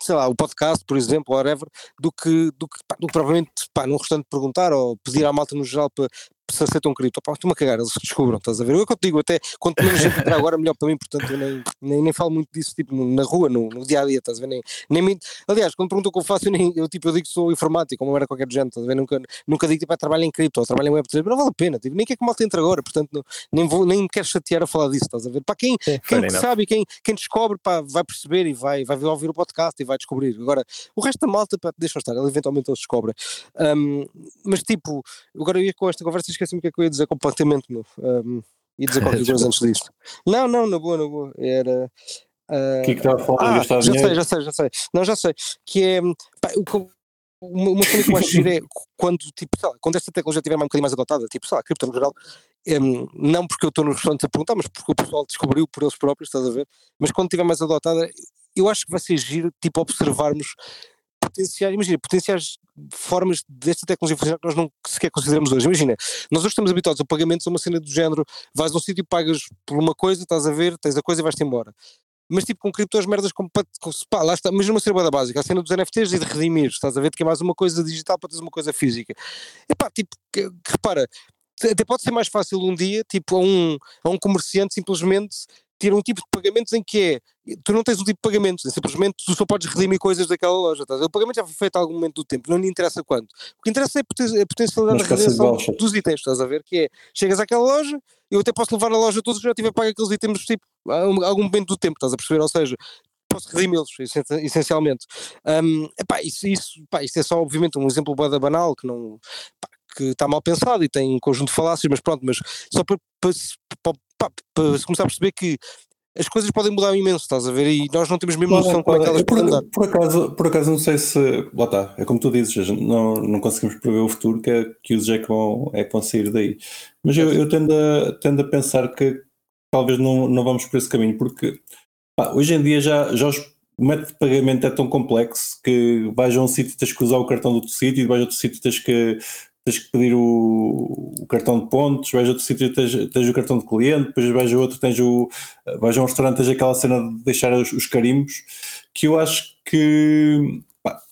sei lá, o podcast, por exemplo, whatever, do que, do que, pá, do que provavelmente pá, num restante perguntar ou pedir à malta no geral para, se aceitam cripto, pá, estou-me a cagar, eles descubram, estás a ver? Eu é que eu te digo, até quanto menos gente entrar agora, melhor para mim, portanto eu nem, nem, nem falo muito disso, tipo, na rua, no, no dia a dia, estás a ver? Nem, nem me, aliás, quando perguntam o que eu faço, eu, nem, eu, tipo, eu digo que sou informático, como era qualquer gente, estás a ver? Nunca, nunca digo, tipo, é trabalho em cripto, ou trabalho em web, não vale a pena, tipo, nem quer que mal entre agora, portanto não, nem, vou, nem me quero chatear a falar disso, estás a ver? Para quem, Sim, quem sabe, quem, quem descobre, pá, vai perceber e vai, vai ouvir o podcast e vai descobrir. Agora, o resto da malta, pá, deixa estar, ele eventualmente eles descobrem. Um, mas tipo, agora eu ia com esta conversa esqueci-me o que é que eu ia dizer completamente novo. Um, ia dizer qualquer coisa antes disto. Não, não, na boa, na boa. Era. O uh, que é que estava a falar? Ah, já sei, já sei, já sei. Não, já sei. Que é. Pá, o que uma, uma cena que eu acho giro é quando, tipo, lá, quando esta tecnologia estiver um bocadinho mais adotada, tipo, sei lá, cripto no geral, em, não porque eu estou nos restaurantes a perguntar, mas porque o pessoal descobriu por eles próprios, estás a ver? Mas quando estiver mais adotada, eu acho que vai ser giro, tipo, observarmos imagina, potenciais formas desta tecnologia funcionar que nós não sequer consideramos hoje. Imagina, nós hoje estamos habituados a pagamentos a uma cena do género, vais a um sítio, pagas por uma coisa, estás a ver, tens a coisa e vais-te embora. Mas tipo com cripto as merdas como pá, lá está, mas numa cena básica, a cena dos NFTs e de redimir, estás a ver que é mais uma coisa digital para teres uma coisa física. E pá, tipo, que, que, repara, até pode ser mais fácil um dia, tipo, a um, a um comerciante simplesmente ter um tipo de pagamentos em que é, tu não tens um tipo de pagamentos, é simplesmente tu só podes redimir coisas daquela loja, tá? o pagamento já foi feito a algum momento do tempo, não lhe interessa quanto, o que interessa é a potencialidade da realização dos itens, estás a ver, que é, chegas àquela loja, eu até posso levar na loja todos que já tiver pago aqueles itens tipo, a algum momento do tempo, estás a perceber, ou seja, posso redimi-los, essencialmente. Um, epá, isso, isso, epá, isso é só obviamente um exemplo banal que não epá, que está mal pensado e tem um conjunto de falácias, mas pronto, mas só para, para, para, para, para começar a perceber que as coisas podem mudar imenso, estás a ver? E nós não temos mesmo noção como é que elas por, podem mudar. Por acaso, por acaso não sei se. Lá está, é como tu dizes, não, não conseguimos prever o futuro, que, é, que os é que vão, é que vão sair daí. Mas eu, eu tendo, a, tendo a pensar que talvez não, não vamos por esse caminho, porque pá, hoje em dia já, já os, o método de pagamento é tão complexo que vais a um sítio tens que usar o cartão do outro sítio e vais a outro sítio tens que tens que pedir o, o, cartão de pontos, vais a outro sítio tens, tens o cartão de cliente, depois vais a outro, tens o, vais a um restaurante, tens aquela cena de deixar os, os carimbos, que eu acho que pá,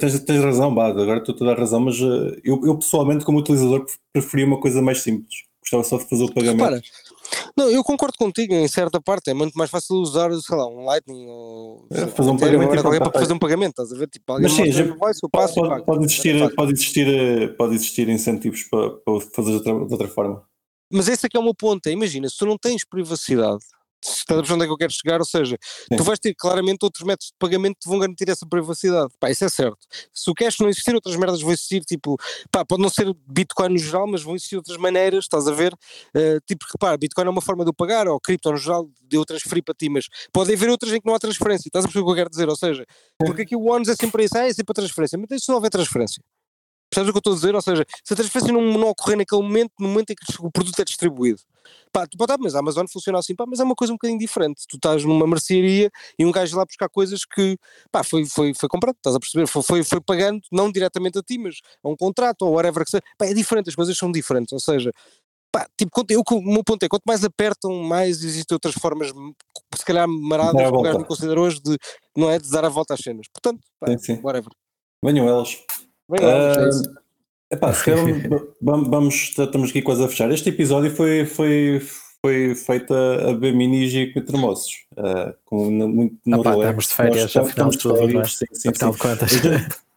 tens, tens, razão, bah, agora estou a dar razão, mas eh, eu, eu pessoalmente como utilizador preferia uma coisa mais simples, gostava só de fazer o pagamento. Repara, não, eu concordo contigo em certa parte, é muito mais fácil usar, sei lá, um Lightning ou é, fazer um pagamento para fazer um pagamento, estás a ver? Tipo, Mas sim, já, passo, pode, pode, pode, existir, pode, existir, pode existir incentivos para, para fazer de outra, de outra forma. Mas esse aqui é o meu ponto, é, imagina, se tu não tens privacidade, estás a ver onde é que eu quero chegar, ou seja, Sim. tu vais ter claramente outros métodos de pagamento que vão garantir essa privacidade, pá, isso é certo. Se o cash não existir, outras merdas vão existir, tipo, pá, pode não ser Bitcoin no geral, mas vão existir outras maneiras, estás a ver? Uh, tipo, repara, Bitcoin é uma forma de eu pagar, ou cripto no geral, de eu transferir para ti, mas pode haver outras em que não há transferência, estás a perceber o que eu quero dizer? Ou seja, porque aqui o ONS é sempre isso, ah, é sempre a transferência, mas isso não houver transferência. Percebes o que eu estou a dizer? Ou seja, se a transferência não, não ocorrer naquele momento, no momento em que o produto é distribuído, pá, tu pode, mas a Amazon funciona assim, pá, mas é uma coisa um bocadinho diferente. Tu estás numa mercearia e um gajo lá buscar coisas que, pá, foi, foi, foi comprado, estás a perceber? Foi, foi, foi pagando, não diretamente a ti, mas a um contrato ou whatever que seja. Pá, é diferente, as coisas são diferentes. Ou seja, pá, tipo, eu, o meu ponto é, quanto mais apertam, mais existem outras formas, se calhar maradas, que o gajo não considera hoje, de, não é, de dar a volta às cenas. Portanto, pá, sim, sim. whatever. Venham elas. Uh, epá, se vamos, vamos, estamos aqui quase a fechar. Este episódio foi, foi, foi feito a, a beber minis e com termossos. Uh, com, muito ah, estamos de férias, afinal de tudo, sim, sim, afinal sim. de contas.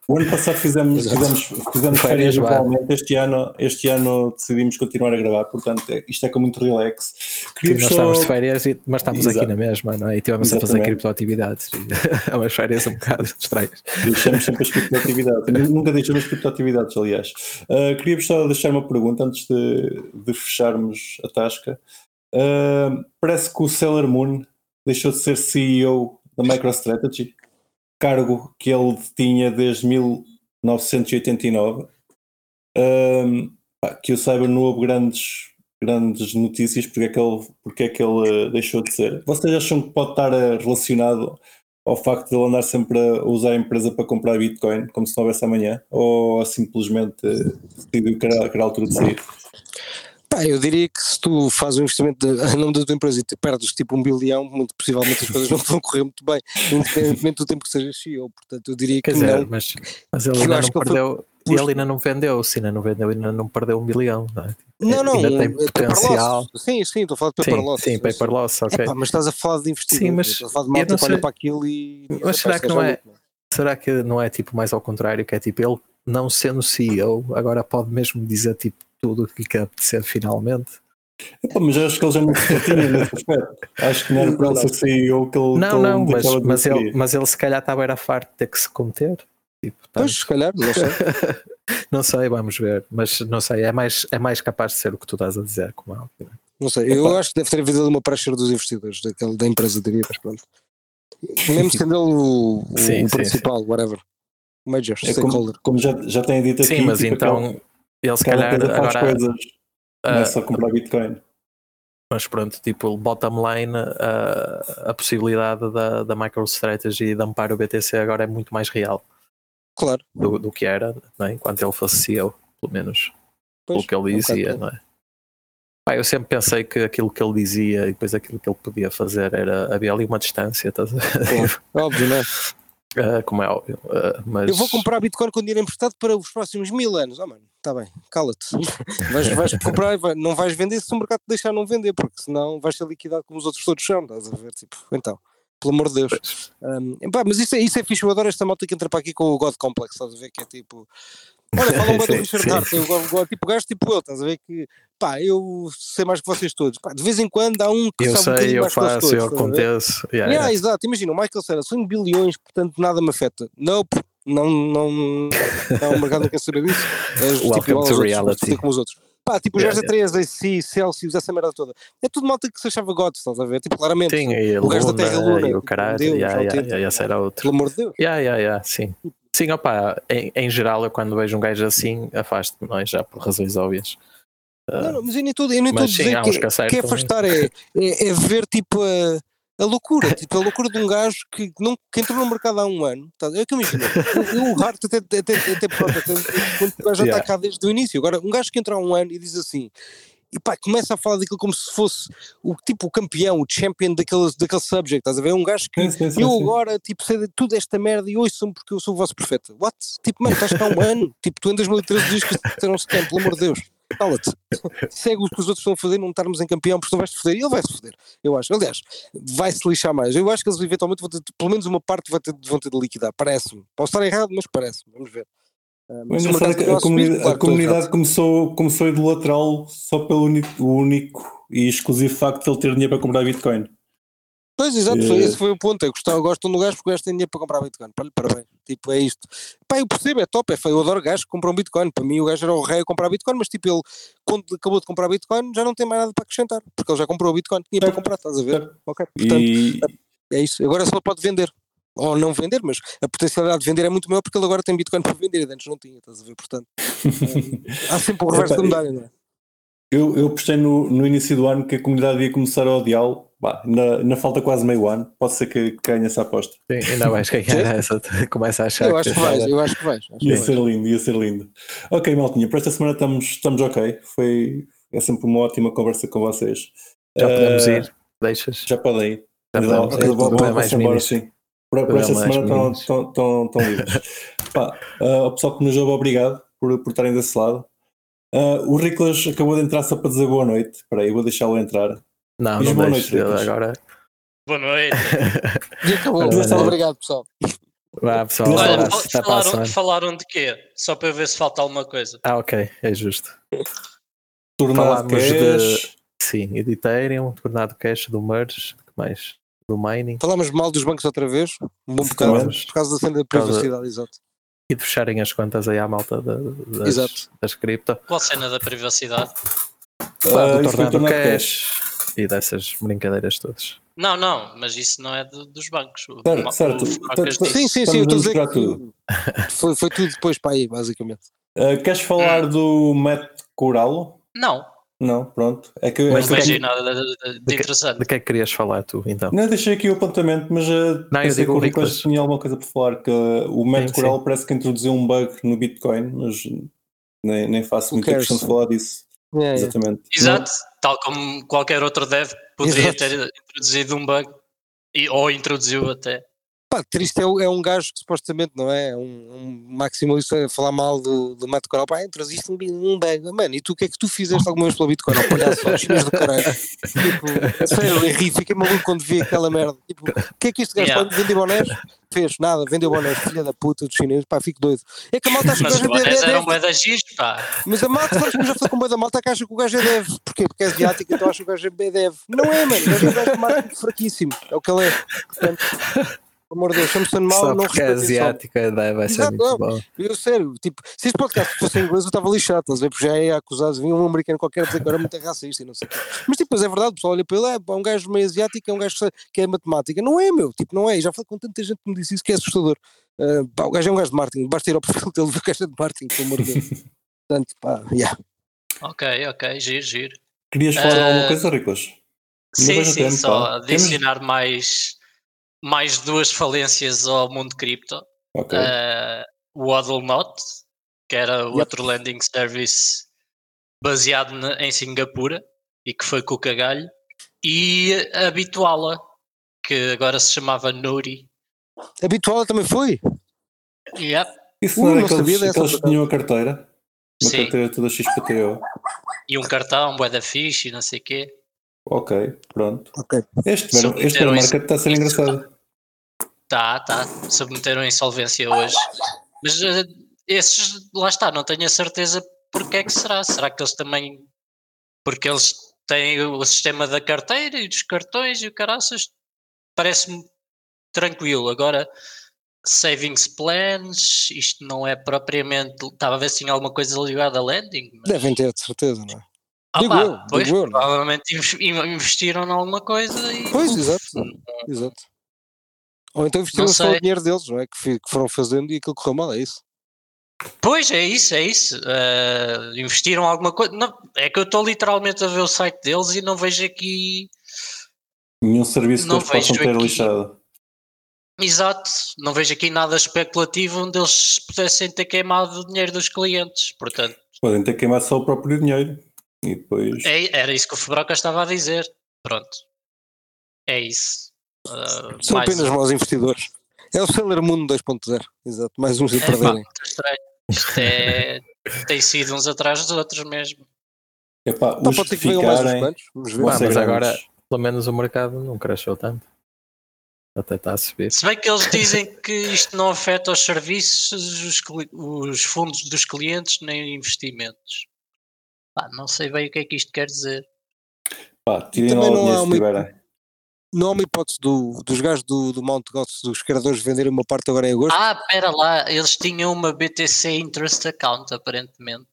O ano passado fizemos, fizemos, fizemos férias igualmente, este ano, este ano decidimos continuar a gravar, portanto é, isto é com muito relax. Queria nós só... estávamos de férias, mas estamos aqui na mesma, não é? E tivemos a fazer criptoatividades. É umas férias um bocado estranhas. Deixamos sempre as criptoatividades. Nunca deixamos as criptoatividades, aliás. Uh, queria só deixar uma pergunta antes de, de fecharmos a tasca. Uh, parece que o Sailor Moon deixou de ser CEO da MicroStrategy cargo que ele tinha desde 1989. Um, que eu saiba, não houve grandes, grandes notícias porque é que ele, porque é que ele uh, deixou de ser. Vocês acham que pode estar uh, relacionado ao facto de ele andar sempre a usar a empresa para comprar Bitcoin, como se não houvesse amanhã? Ou simplesmente decidiu que era, que era a altura de sair? Pá, eu diria que se tu fazes um investimento em nome da tua empresa e perdes tipo um bilhão, muito possivelmente as coisas não vão correr muito bem, independentemente do tempo que sejas CEO. Portanto, eu diria que Quer dizer, não. Mas, mas ele ainda não perdeu. Foi... Ele ainda não vendeu, se ainda não vendeu, ainda não perdeu um bilhão, não é? Não, não, ainda tem potencial. Sim, sim, estou a falar de paper sim, loss. Sim, paper loss, ok. Epá, mas estás a falar de investimento, sim, mas estás a falar de malta que olha para aquilo e. Mas será que não é? Será que não é tipo mais ao contrário, que é tipo ele não sendo CEO, agora pode mesmo dizer tipo tudo o que quer apetecer finalmente? Epa, mas acho que ele já não se tinha nesse aspecto. Acho que não era para ele ser CEO que ele. Não, não, mas, mas, ele, mas ele se calhar estava era farto de ter que se cometer. Tipo. Pois, se calhar, não sei. não sei, vamos ver. Mas não sei, é mais, é mais capaz de ser o que tu estás a dizer, como é Não sei, eu Epa. acho que deve ter havido uma pressure dos investidores, daquele, da empresa, diria, mas pronto. Mesmo sendo ele o, sim, o sim, principal, sim. whatever. Major, É stakeholder. como, como já, já têm dito aqui. Sim, mas tipo, então ele se calhar coisa faz agora. coisas. Não ah, é só comprar Bitcoin. Mas pronto, tipo, bottom line, a, a possibilidade da, da MicroStrategy de amparo o BTC agora é muito mais real Claro. do, do que era, não é? enquanto ele fosse CEO, pelo menos Pois, pelo que ele é um dizia, por- não é? Pá, eu sempre pensei que aquilo que ele dizia e depois aquilo que ele podia fazer era havia ali uma distância, estás a ver? Óbvio, não é? Ah, como é óbvio. ah, mas Eu vou comprar Bitcoin com dinheiro emprestado para os próximos mil anos. Oh, mano, está bem, cala-te. Vais, vais comprar, e vai- não vais vender se o mercado te deixar não vender, porque senão vais ser liquidado como os outros todos são, estás a ver? Tipo, então, pelo amor de Deus. Um, epá, mas isso é, isso é fixe, eu adoro esta malta que entra para aqui com o God Complex, estás a ver? Que é tipo. Olha, falam bem do Richard. Hart, eu, go- tipo gajo tipo eu, estás a ver? Que pá, eu sei mais que vocês todos. Pá, de vez em quando há um que eu sabe um sei, bocadinho eu mais faço, todos, eu estás a ver? aconteço. Yeah, Yeah, yeah. exato, imagina, o Michael Cera são bilhões, portanto nada me afeta. Nope, não, não, não, o mercado não quer saber disso. És tipo Welcome aos to outros, reality. como os outros. Pá, tipo os Yeah, gajos da 3, AC, Celsius, essa merda toda. É tudo malta que se achava God, estás a ver? Tipo, claramente, Sim, e a o gajo da Terra Luna, e o tipo, caralho, Deus, yeah, yeah, yeah, esse era outro. pelo amor de Deus. Yeah, yeah, yeah, sim. Sim, opa, em, em geral, eu quando vejo um gajo assim, afasto-me, não é? Já por razões óbvias. Não, não, mas eu nem estou a sim, dizer que, que é- que é hein? afastar, é, é, é ver tipo a, a loucura, tipo a loucura de um gajo que, não, que entrou no mercado há um ano. Tá? É que imagino, o, o Hart até, até, até, pronto, até, o gajo já Yeah. está cá desde o início. Agora, um gajo que entra há um ano e diz assim. E pá, começa a falar daquilo como se fosse o tipo o campeão, o champion daquele, daquele subject, estás a ver? Um gajo que Sim, sim, sim, eu agora, tipo, sei de tudo esta merda e ouçam porque eu sou o vosso profeta. What? Tipo, mano, estás cá há um ano. Tipo, tu em 2013 dizes que um scam, pelo amor de Deus. Cala-te. Segue o que os outros estão a fazer, não estarmos em campeão, porque tu vais-te foder. E ele vai-se foder, eu acho. Aliás, vai-se lixar mais. Eu acho que eles eventualmente vão ter, pelo menos uma parte vai ter, vão ter de liquidar. Parece-me. Posso estar errado, mas parece-me. Vamos ver. Ah, mas é a, comunidade, claro a comunidade começou, começou a idolatrá-lo só pelo único, o único e exclusivo facto de ele ter dinheiro para comprar Bitcoin. Pois, exato, Eh, esse foi o ponto. Eu gostava, gostam do gajo porque o gajo tem dinheiro para comprar Bitcoin. Parabéns. Tipo, é isto. Pá, eu percebo, é top, é feio. Eu adoro gajos que compram Bitcoin. Para mim, o gajo era o rei a comprar Bitcoin, mas tipo, ele, quando acabou de comprar Bitcoin, já não tem mais nada para acrescentar. Porque ele já comprou o Bitcoin, tinha para Certo. comprar, estás a ver? Certo. Ok, portanto, E, é isso. Agora só pode vender. Ou não vender, mas a potencialidade de vender é muito maior porque ele agora tem Bitcoin para vender e antes não tinha, estás a ver? Portanto, eh, há sempre o reverso da medalha, não é? Eu, eu postei no, no início do ano que a comunidade ia começar a odiá-lo. Na, na falta quase meio ano, pode ser que ganhe essa aposta. Sim, ainda vais ganhar essa. Começa a achar Eu acho que vais, eu acho que vais. Acho que Ia vais. ser lindo, ia ser lindo. Ok, Maltinha, para esta semana estamos, estamos ok. Foi, é sempre uma ótima conversa com vocês. Já podemos Eh, ir. Deixas? Já podem ir. Já podemos eu vou- vou- mais embora, sim. Não é esta mais semana estão, livres. Pá, ah, ao pessoal que nos ouve, obrigado por, por estarem desse lado. Ah, o Riclas acabou de entrar só para dizer boa noite. Espera aí, vou deixá-lo entrar. Não, Diz não boa noite, agora. Boa noite. E acabou. Obrigado, pessoal. Vá, pessoal. Olha, falaram, falaram de quê? Só para eu ver se falta alguma coisa. Ah, ok. É justo. Tornado Falámos Cash. Sim, e de Ethereum, tornado cash do merge, que mais? Do mining. Falámos mal dos bancos outra vez, um bom bocado, por causa da cena da privacidade, exato. E de fecharem as contas aí à malta da- das, Exato. das cripto. Qual cena da privacidade? Ah, do tornado Tornado cash. E dessas brincadeiras todas. Não, não, mas isso não é de- dos bancos. O- Certo, o- certo. o. Sim, sim, sim, eu estou a dizer que foi, foi tudo depois para aí, basicamente. Ah, queres falar do Matt Corallo? Não, Não, pronto. É que, Mas é não vejo nada de, de- de De que- interessante. De que é que querias falar tu, então? Não, deixei aqui o apontamento, mas uh, Não, eu pensei digo que o Riclas. tinha alguma coisa para falar, que uh, o Matt Sim, Corallo parece que introduziu um bug no Bitcoin, mas nem, nem faço muita cares? questão de falar disso. É, é. Exatamente. Exato, tal como qualquer outro dev poderia Exato. ter introduzido um bug. E, ou introduziu até. Pá, triste é, é um gajo que supostamente não é um, um maximalista a falar mal do, do Matt Corral. Pá, introduziste um, um. Mano, e tu o que é que tu fizeste alguma vez pela Bitcoin? Ao palhaço, chinês do caralho. Tipo, sério, eu ri, fiquei maluco quando vi aquela merda. Tipo, o que é que este gajo Yeah. pode vender bonés? Fez, nada, vendeu bonés, filha da puta dos chineses. Pá, fico doido. É que a malta acha que o gajo é bonés dev. eram bué da giz, pá. Mas a malta, sabes que eu já falei com o da malta que acha que o gajo é dev. Porquê? Porque é asiático, então acha que o gajo é dev. Não é, mano. O gajo é um gajo fraquíssimo. É o que ele é. Portanto, pelo amor de Deus, chame-se animal, Só não porque é asiática vai vai ser Exato, muito não. bom. Eu, sério, tipo, se este podcast fosse em inglês eu estava lixado, estás a ver? Porque já é acusado, vinha um americano qualquer a dizer que era muito racista e não sei o quê. Mas tipo, mas é verdade, o pessoal olha para ele, é, um gajo meio asiático, é um gajo que é matemática. Não é, meu, tipo, não é. E Já falei com tanta gente que me disse isso que é assustador. Ah, pá, o gajo é um gajo de marketing, basta ir ao perfil dele ver o gajo é de marketing, pelo amor de Deus. Portanto, pá, yeah. Ok, ok, giro, giro. Querias falar Eh, alguma coisa, Riclas? Ainda Sim, sim, tempo, só pá. Temos- adicionar mais, mais duas falências ao mundo cripto. Ok. Eh, o Huddlenot, que era o Yep. outro landing service baseado na- em Singapura e que foi com o cagalho, e a Bituala, que agora se chamava Nuri. Habitual também foi. Yep. Isso Uh, não era não sabia aqueles, dessa, aqueles que tinham a carteira? Uma Sim. carteira toda XPTO. E um cartão, bué da fixe e não sei o quê. Ok, pronto. Ok. Este, este isso- market está a ser engraçado. Tá, tá. Submeteram a insolvência hoje. Mas eh, esses, lá está, não tenho a certeza porque é que será. Será que eles também. Porque eles têm o sistema da carteira e dos cartões e o caraças. Parece-me tranquilo. Agora, savings plans, isto não é propriamente. Estava a ver se tinha alguma coisa ligada a lending. mas- Devem ter, de certeza, não é? Ah digo pá, eu, pois, digo é? provavelmente inves- in- investiram em alguma coisa e. Pois, exato. Exato. Ou então investiram só o dinheiro deles, não é? Que, que foram fazendo e aquilo correu mal, é isso. Pois é isso, é isso. Eh, investiram alguma coisa. Não, é que eu estou literalmente a ver o site deles e não vejo aqui. Nenhum serviço que Não eles possam ter aqui. lixado. Exato, não vejo aqui nada especulativo onde eles pudessem ter queimado o dinheiro dos clientes. Portanto, Podem ter queimado só o próprio dinheiro. E depois. é- era isso que o Febroca estava a dizer. Pronto, é isso. Eh, São mais apenas um. maus investidores. É o Sailor Moon 2.0. Exato. Mais uns a É, pá, perderem. Isto é, tem sido uns atrás dos outros mesmo. Epá, Então os pode ser que venham mais uns quantos. Vamos ver. Ah, mas agora-. Pelo menos o mercado não cresceu tanto. Até está a subir. Se bem que eles dizem que isto não afeta os serviços, os, os fundos dos clientes, nem investimentos. Pá, não sei bem o que é que isto quer dizer. Pá, tirem também lá o não dinheiro se uma- tiverem. Não há uma hipótese do- dos gajos do, do Mount Gox, dos criadores, venderem uma parte agora em agosto? Ah, pera lá, eles tinham uma BTC Interest Account, aparentemente.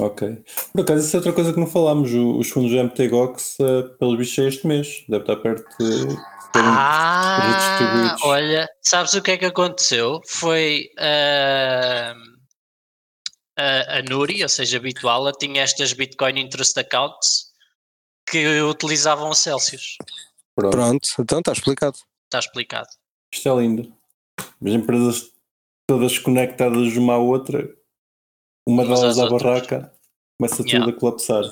Ok. Por acaso, isso é outra coisa que não falámos. O- Os fundos do MTGOX, uh, pelos bichos, é este mês. Deve estar perto de terem Ah, olha, sabes o que é que aconteceu? Foi ah, a, a Nuri, ou seja, a Bituala, tinha estas Bitcoin Interest Accounts que utilizavam o Celsius. Pronto. Pronto, então está explicado. Está explicado. Isto é lindo. As empresas todas conectadas uma à outra, uma Umas delas à outras. barraca, começa Yeah. tudo a colapsar.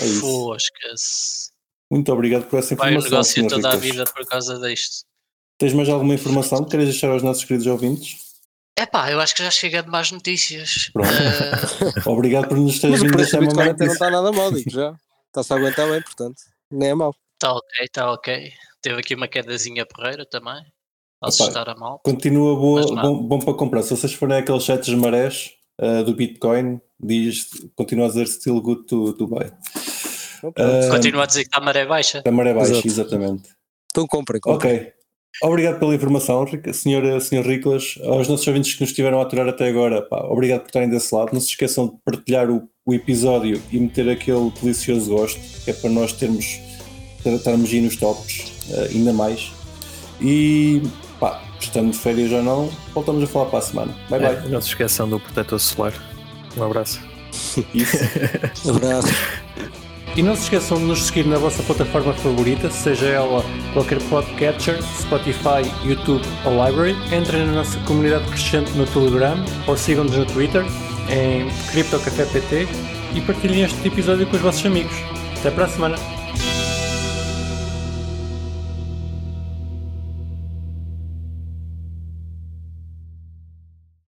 É isso. Foscas. Muito obrigado por essa Vai o informação, negócio toda a vida por causa disto. Tens mais alguma informação que queres deixar aos nossos queridos ouvintes? Epá, eu acho que já chega de más notícias. Pronto. Ah, Obrigado por nos teres vindo deixar uma Bitcoin até não notícia. está nada mal, digo já. Está-se a aguentar bem, portanto. Nem é mau. Tá ok, tá ok. Teve aqui uma quedazinha porreira também. Posso Opa, estar a mal. Continua boa, bom, bom para comprar. Se vocês forem aqueles sites marés uh, do Bitcoin, diz, continua a dizer still good to, to buy. Ah, Continua a dizer que está a maré baixa. Da maré baixa, Exato. exatamente. Então comprem, comprem. Ok. Obrigado pela informação, senhor, senhor Riclas. Aos nossos ouvintes que nos estiveram a aturar até agora, pá, obrigado por estarem desse lado. Não se esqueçam de partilhar o, o episódio e meter aquele delicioso gosto, que é para nós termos estarmos aí nos tops, eh, ainda mais. E pá, estando de férias ou não, voltamos a falar para a semana. Bye bye. É, não se esqueçam do protetor solar. Um abraço. Isso. Abraço. E não se esqueçam de nos seguir na vossa plataforma favorita, seja ela qualquer podcatcher, Spotify, YouTube ou Library. Entrem na nossa comunidade crescente no Telegram ou sigam-nos no Twitter em CryptoCafépt e partilhem este episódio com os vossos amigos. Até para a semana!